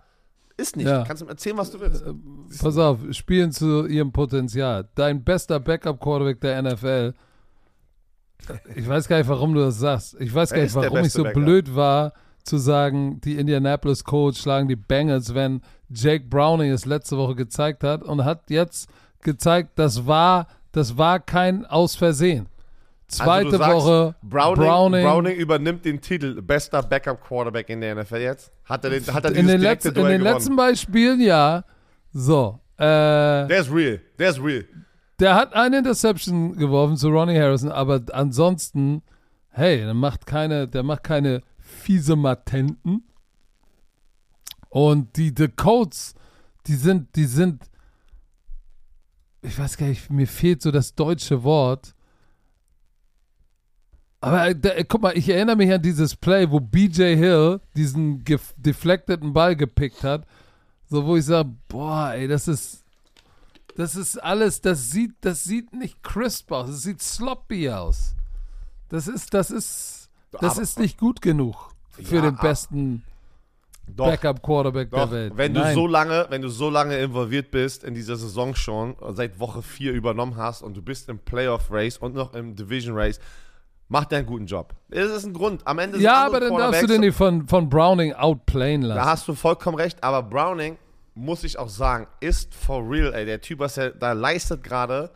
Ist nicht. Ja. Kannst du mir erzählen, was du willst. Pass auf, spielen zu ihrem Potenzial. Dein bester Backup-Quarterback der NFL ich weiß gar nicht, warum du das sagst. Ich weiß gar nicht, warum ich so Backup? blöd war, zu sagen, die Indianapolis Colts schlagen die Bengals, wenn Jake Browning es letzte Woche gezeigt hat und hat jetzt gezeigt, das war, das war kein Aus Versehen. Zweite Also sagst, Woche Browning, Browning, Browning übernimmt den Titel bester Backup-Quarterback in der NFL jetzt. Hat er, den, hat er in den, letzten, in Duell den gewonnen. letzten beiden Spielen ja. So, äh, Der ist real. Der ist real. Der hat eine Interception geworfen zu Ronnie Harrison, aber ansonsten, hey, der macht keine, der macht keine fiese Matenten. Und die The Colts, die sind, die sind, ich weiß gar nicht, mir fehlt so das deutsche Wort. Aber äh, da, guck mal, ich erinnere mich an dieses Play, wo BJ Hill diesen deflecteten Ball gepickt hat. So, wo ich sage, boah, ey, das ist, das ist alles, das sieht, das sieht nicht crisp aus, das sieht sloppy aus. Das ist, das ist, das Aber- ist nicht gut genug für Ja, den besten Doch, Backup-Quarterback der doch. Welt. Wenn du Nein. so lange, wenn du so lange involviert bist in dieser Saison schon, seit Woche 4 übernommen hast und du bist im Playoff Race und noch im Division Race, macht er einen guten Job. Es ist ein Grund. Am Ende sind ja, aber dann darfst du den nicht von, von Browning outplayen Da lassen. hast du vollkommen recht, aber Browning, muss ich auch sagen, ist for real, ey. Der Typ, was er da leistet gerade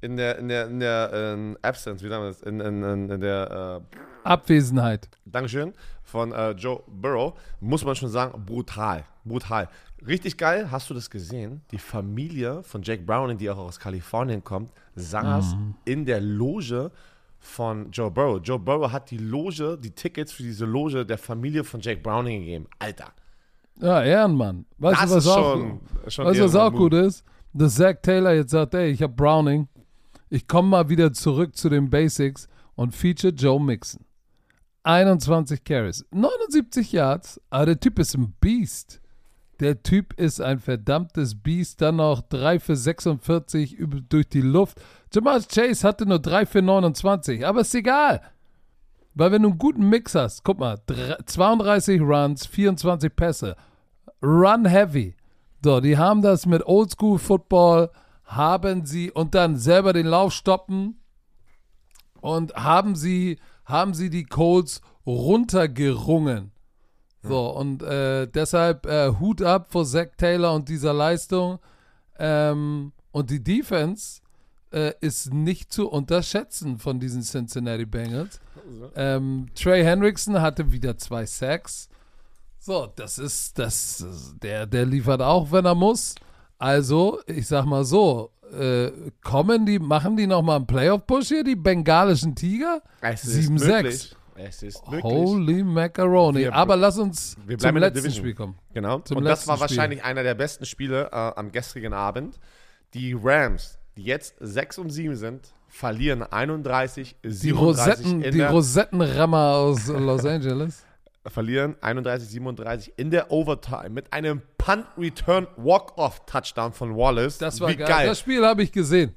in der, in der, in der ähm, Absence, wie sagen wir das, in, in, in, in der, äh, Abwesenheit. Dankeschön, von äh, Joe Burrow, muss man schon sagen, brutal, brutal. Richtig geil, hast du das gesehen? Die Familie von Jake Browning, die auch aus Kalifornien kommt, saß in der Loge von Joe Burrow. Joe Burrow hat die Loge, die Tickets für diese Loge der Familie von Jake Browning gegeben. Alter. Ja, Ehrenmann. Weißt Das du, was ist auch, schon- schon weißt, was auch gut ist? Dass Zach Taylor jetzt sagt, ey, ich habe Browning. Ich komme mal wieder zurück zu den Basics und feature Joe Mixon. 21 Carries, 79 Yards, aber der Typ ist ein Beast. Der Typ ist ein verdammtes Biest. Dann noch 3 für 46 über, durch die Luft. Jamal Chase hatte nur 3 für 29, aber ist egal. Weil wenn du einen guten Mix hast, guck mal, dr- 32 Runs, 24 Pässe, Run Heavy. So, die haben das mit Oldschool Football, haben sie und dann selber den Lauf stoppen und haben sie, haben sie die Colts runtergerungen. So, und äh, deshalb äh, Hut ab vor Zach Taylor und dieser Leistung. Ähm, und die Defense äh, ist nicht zu unterschätzen von diesen Cincinnati Bengals. Ähm, Trey Hendrickson hatte wieder zwei Sacks. So, das ist, das, der, der liefert auch, wenn er muss. Also, ich sag mal so, äh, kommen die, machen die nochmal einen Playoff-Push hier, die bengalischen Tiger? Es ist 7-6. möglich. Es ist möglich. Holy Macaroni. Wir- Aber lass uns zum letzten. Spiel kommen. Genau. Zum und das war Spiel. wahrscheinlich einer der besten Spiele äh, am gestrigen Abend. Die Rams, die jetzt 6 und 7 sind, verlieren 31, Die 37 Rosetten, in die Rosettenrammer aus Los Angeles. verlieren 31, 37 in der Overtime mit einem Punt Return Walk-Off Touchdown von Wallace. Das war geil. geil. Das Spiel habe ich gesehen.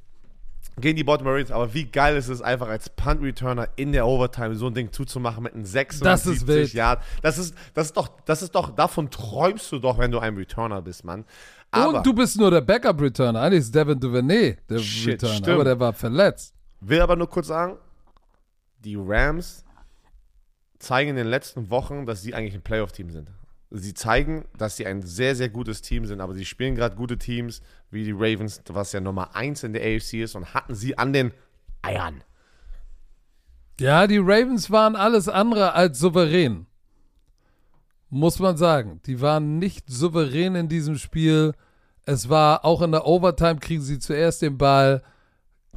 Gegen die Baltimore Ravens, aber wie geil ist es einfach als Punt Returner in der Overtime so ein Ding zuzumachen mit einem 76 wild. Yard. Das ist das ist doch das ist doch davon träumst du doch, wenn du ein Returner bist, Mann. Aber Und du bist nur der Backup-Returner. Eigentlich ist Devin Duvernay der Shit, Returner, stimmt. aber der war verletzt. will aber nur kurz sagen, die Rams zeigen in den letzten Wochen, dass sie eigentlich ein Playoff-Team sind. Sie zeigen, dass sie ein sehr, sehr gutes Team sind, aber sie spielen gerade gute Teams wie die Ravens, was ja Nummer 1 in der AFC ist und hatten sie an den Eiern. Ja, die Ravens waren alles andere als souverän. Muss man sagen. Die waren nicht souverän in diesem Spiel. Es war auch in der Overtime kriegen sie zuerst den Ball,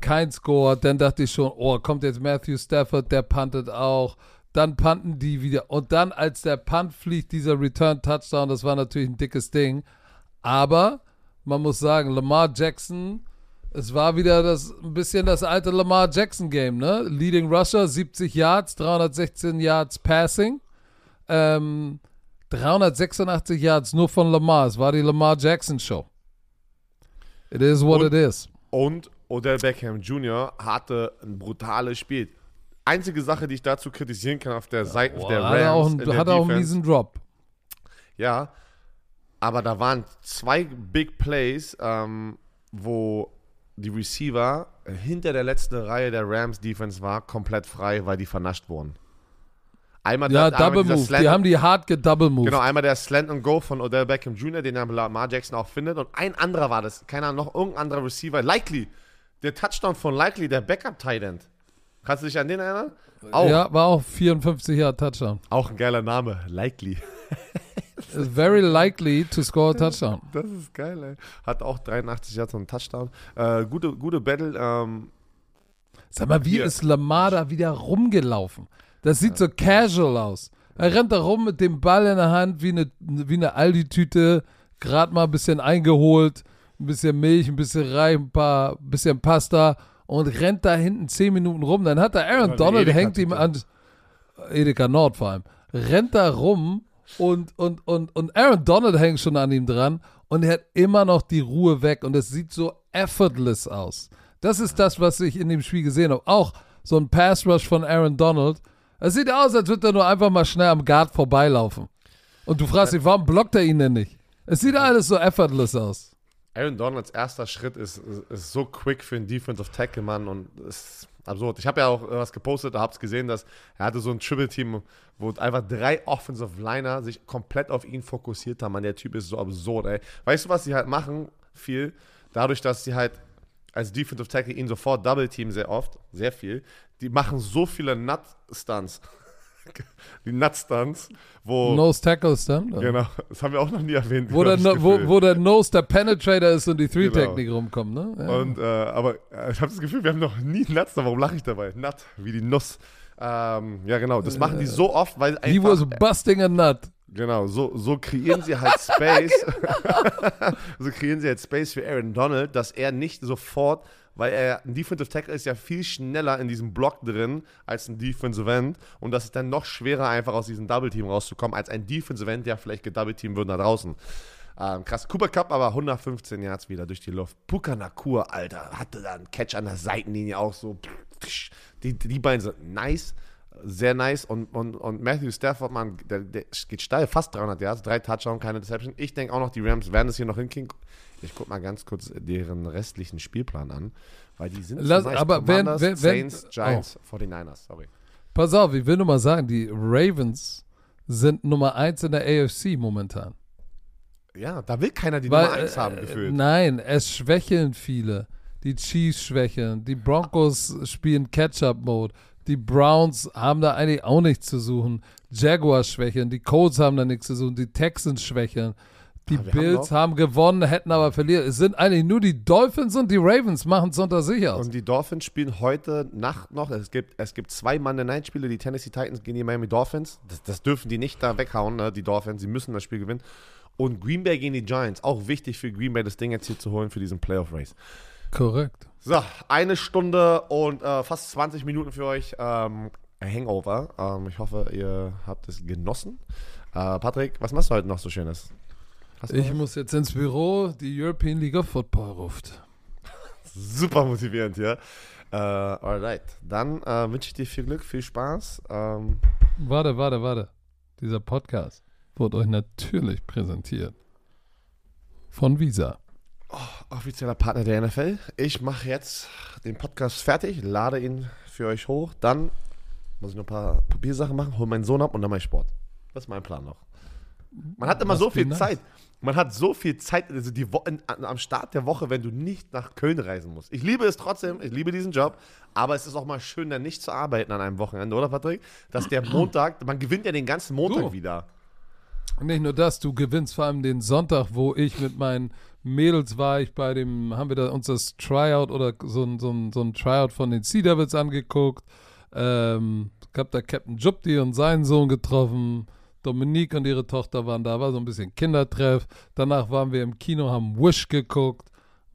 kein Score. Dann dachte ich schon, oh, kommt jetzt Matthew Stafford, der puntet auch. Dann punten die wieder. Und dann, als der Punt fliegt, dieser Return Touchdown, das war natürlich ein dickes Ding. Aber man muss sagen, Lamar Jackson, es war wieder das ein bisschen das alte Lamar Jackson Game, ne? Leading Rusher, 70 Yards, 316 Yards Passing, ähm, 386 Yards nur von Lamar. Es war die Lamar Jackson Show. It is what Und- it is. Und Odell Beckham Jr. hatte ein brutales Spiel. Einzige Sache, die ich dazu kritisieren kann auf der Seite Boah, der hat er auch, Rams einen, in der hat er auch einen miesen Drop. Ja, aber da waren zwei Big Plays, ähm, wo die Receiver hinter der letzten Reihe der Rams Defense war komplett frei, weil die vernascht wurden. Einmal Ja, da- einmal Double dieser Move. Slant- Die haben die hart gedouble Move. Genau, einmal der Slant and Go von Odell Beckham Jr., den dann Lamar Jackson auch findet. Und ein anderer war das. Keiner noch irgendein anderer Receiver. Likely. Der Touchdown von Likely, der Backup Tight End. Kannst du dich an den erinnern? Auch. Ja, war auch 54 Jahre Touchdown. Auch ein geiler Name. Likely. Is very likely to score a touchdown. Das ist geil, ey. Hat auch 83 Yards und einen Touchdown. Äh, gute, gute Battle. Ähm, Sag mal, wie Hier. ist Lamar da wieder rumgelaufen? Das sieht so casual aus. Er rennt da rum mit dem Ball in der Hand wie eine, wie eine Aldi-Tüte, gerade mal ein bisschen eingeholt, ein bisschen Milch, ein bisschen Reis, ein paar, bisschen Pasta und rennt da hinten 10 Minuten rum. Dann hat er Aaron die Donald, hängt ihm an, Edeka Nord vor allem, rennt da rum und, und, und, und Aaron Donald hängt schon an ihm dran und er hat immer noch die Ruhe weg und es sieht so effortless aus. Das ist das, was ich in dem Spiel gesehen habe. Auch so ein Pass Rush von Aaron Donald. Es sieht aus, als würde er nur einfach mal schnell am Guard vorbeilaufen. Und du fragst dich, warum blockt er ihn denn nicht? Es sieht alles so effortless aus. Aaron Donalds erster Schritt ist, ist, so quick für einen Defensive Tackle, Mann, und ist absurd. Ich habe ja auch äh, was gepostet, da hab's gesehen, dass er hatte so ein Triple-Team, wo einfach drei Offensive Liner sich komplett auf ihn fokussiert haben. Mann, der Typ ist so absurd, ey. Weißt du, was sie halt machen? Viel. Dadurch, dass sie halt als Defensive Tackle ihn sofort Double-Team sehr oft, sehr viel. Die machen so viele Nut-Stunts. Die Nut-Stunts, wo. Nose Tackles dann. Genau, das haben wir auch noch nie erwähnt. Wo, der, No- wo, wo der Nose der Penetrator ist und die Genau. Three-Technik rumkommt, ne? Ja. Und, äh, aber äh, ich habe das Gefühl, wir haben noch nie Nuts. Warum lache ich dabei? Nut, wie die Nuss. Ähm, ja, genau. Das machen die so oft, weil He was einfach, busting a nut. Genau, so, so kreieren sie halt Space. so kreieren sie halt Space für Aaron Donald, dass er nicht sofort, weil er ein Defensive Tackle ist ja viel schneller in diesem Block drin als ein Defensive End und das ist dann noch schwerer einfach aus diesem Double Team rauszukommen als ein Defensive End, der vielleicht gedouble team würde da draußen. Ähm, krass. Cooper Cup aber 115 Yards wieder durch die Luft. Puka Nakur, Alter, hatte da einen Catch an der Seitenlinie auch so. Die, die beiden sind nice, sehr nice. Und, und, und Matthew Stafford, man, der, der geht steil, fast 300 Yards, drei Touchdown, keine Deception. Ich denke auch noch, die Rams werden es hier noch hinkriegen. Ich gucke mal ganz kurz deren restlichen Spielplan an, weil die sind Lass- so nice. aber wenn- wenn- Saints, Giants, 49ers, sorry. Pass auf, ich will nur mal sagen, die Ravens sind Nummer 1 in der AFC momentan. Ja, da will keiner die Weil, Nummer 1 haben, äh, gefühlt. Nein, es schwächeln viele. Die Chiefs schwächeln, die Broncos spielen Catch-up-Mode, die Browns haben da eigentlich auch nichts zu suchen, Jaguars schwächeln, die Colts haben da nichts zu suchen, die Texans schwächeln, die Aber wir haben Bills noch- haben, gewonnen, hätten aber verliert. Es sind eigentlich nur die Dolphins und die Ravens machen es unter sich aus. Und die Dolphins spielen heute Nacht noch. Es gibt, es gibt zwei Monday Night Spiele. Die Tennessee Titans gegen die Miami Dolphins. Das, das dürfen die nicht da weghauen, ne? die Dolphins. Sie müssen das Spiel gewinnen. Und Green Bay gegen die Giants. Auch wichtig für Green Bay, das Ding jetzt hier zu holen für diesen Playoff Race. Korrekt. So, eine Stunde und äh, fast 20 Minuten für euch. Ähm, Hangover. Ähm, ich hoffe, ihr habt es genossen. Äh, Patrick, was machst du heute noch so Schönes? Ich was? muss jetzt ins Büro, die European League of Football ruft. Super motivierend hier. Äh, alright. Dann äh, wünsche ich dir viel Glück, viel Spaß. Ähm, Warte, warte, warte. Dieser Podcast wurde euch natürlich präsentiert von Visa. Offizieller Partner der NFL. Ich mache jetzt den Podcast fertig, lade ihn für euch hoch. Dann muss ich noch ein paar Papiersachen machen, hole meinen Sohn ab und dann mache ich Sport. Das ist mein Plan noch. Man hat immer Das so viel nice. Zeit. Man hat so viel Zeit, also die Wo am Start der Woche, wenn du nicht nach Köln reisen musst. Ich liebe es trotzdem, ich liebe diesen Job, aber es ist auch mal schön, dann nicht zu arbeiten an einem Wochenende, oder Patrick? Dass der Montag, man gewinnt ja den ganzen Montag Du. wieder. Nicht nur das, du gewinnst vor allem den Sonntag, wo ich mit meinen Mädels war, ich bei dem, haben wir da uns das Tryout oder so ein, so ein, so ein Tryout von den Sea Devils angeguckt. Ähm, ich hab da Captain Jupti und seinen Sohn getroffen. Dominique und ihre Tochter waren da, war so ein bisschen Kindertreff. Danach waren wir im Kino, haben Wish geguckt.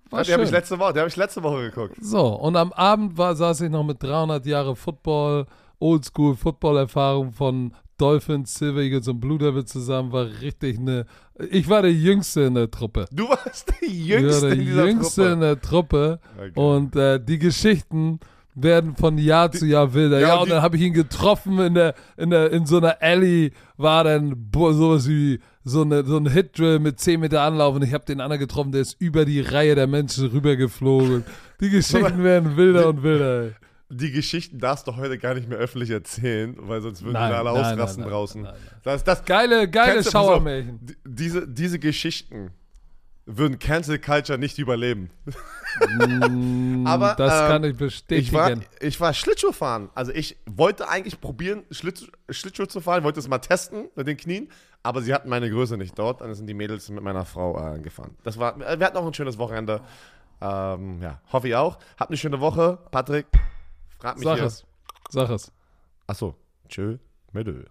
War die habe ich letzte Woche, die habe ich letzte Woche geguckt. So, und am Abend war, saß ich noch mit 300 Jahre Football, Oldschool Football-Erfahrung von Dolphins, Silver Eagles und Blue Devils zusammen. War richtig eine. Ich war der Jüngste in der Truppe. Du warst der Ich Jüngste war der in dieser Jüngste Truppe. in der Truppe. Okay. Und äh, die Geschichten, werden von Jahr zu Jahr wilder. Ja, Ja, und und dann habe ich ihn getroffen in der, in der, in so einer Alley, war dann sowas wie so, eine, so ein Hit-Drill mit 10 Meter Anlauf und ich habe den anderen getroffen, der ist über die Reihe der Menschen rübergeflogen. Die Geschichten werden wilder und wilder, ey. Die Geschichten darfst du heute gar nicht mehr öffentlich erzählen, weil sonst würden Nein, wir alle nein, ausrasten nein, draußen. Das, das, Geile, geile Schauermärchen. die- diese, diese Geschichten würden Cancel Culture nicht überleben. Aber, Das ähm, kann ich Ich bestätigen. war, ich war Schlittschuh fahren. Also ich wollte eigentlich probieren, Schlittschuh, Schlittschuh zu fahren, wollte es mal testen mit den Knien, aber sie hatten meine Größe nicht dort. Dann sind die Mädels mit meiner Frau äh, gefahren. Das war, wir hatten auch ein schönes Wochenende. Ähm, ja, hoffe ich auch. Habt eine schöne Woche. Patrick, frag mich Sag es. Sag es. Achso, tschö, mit Ö.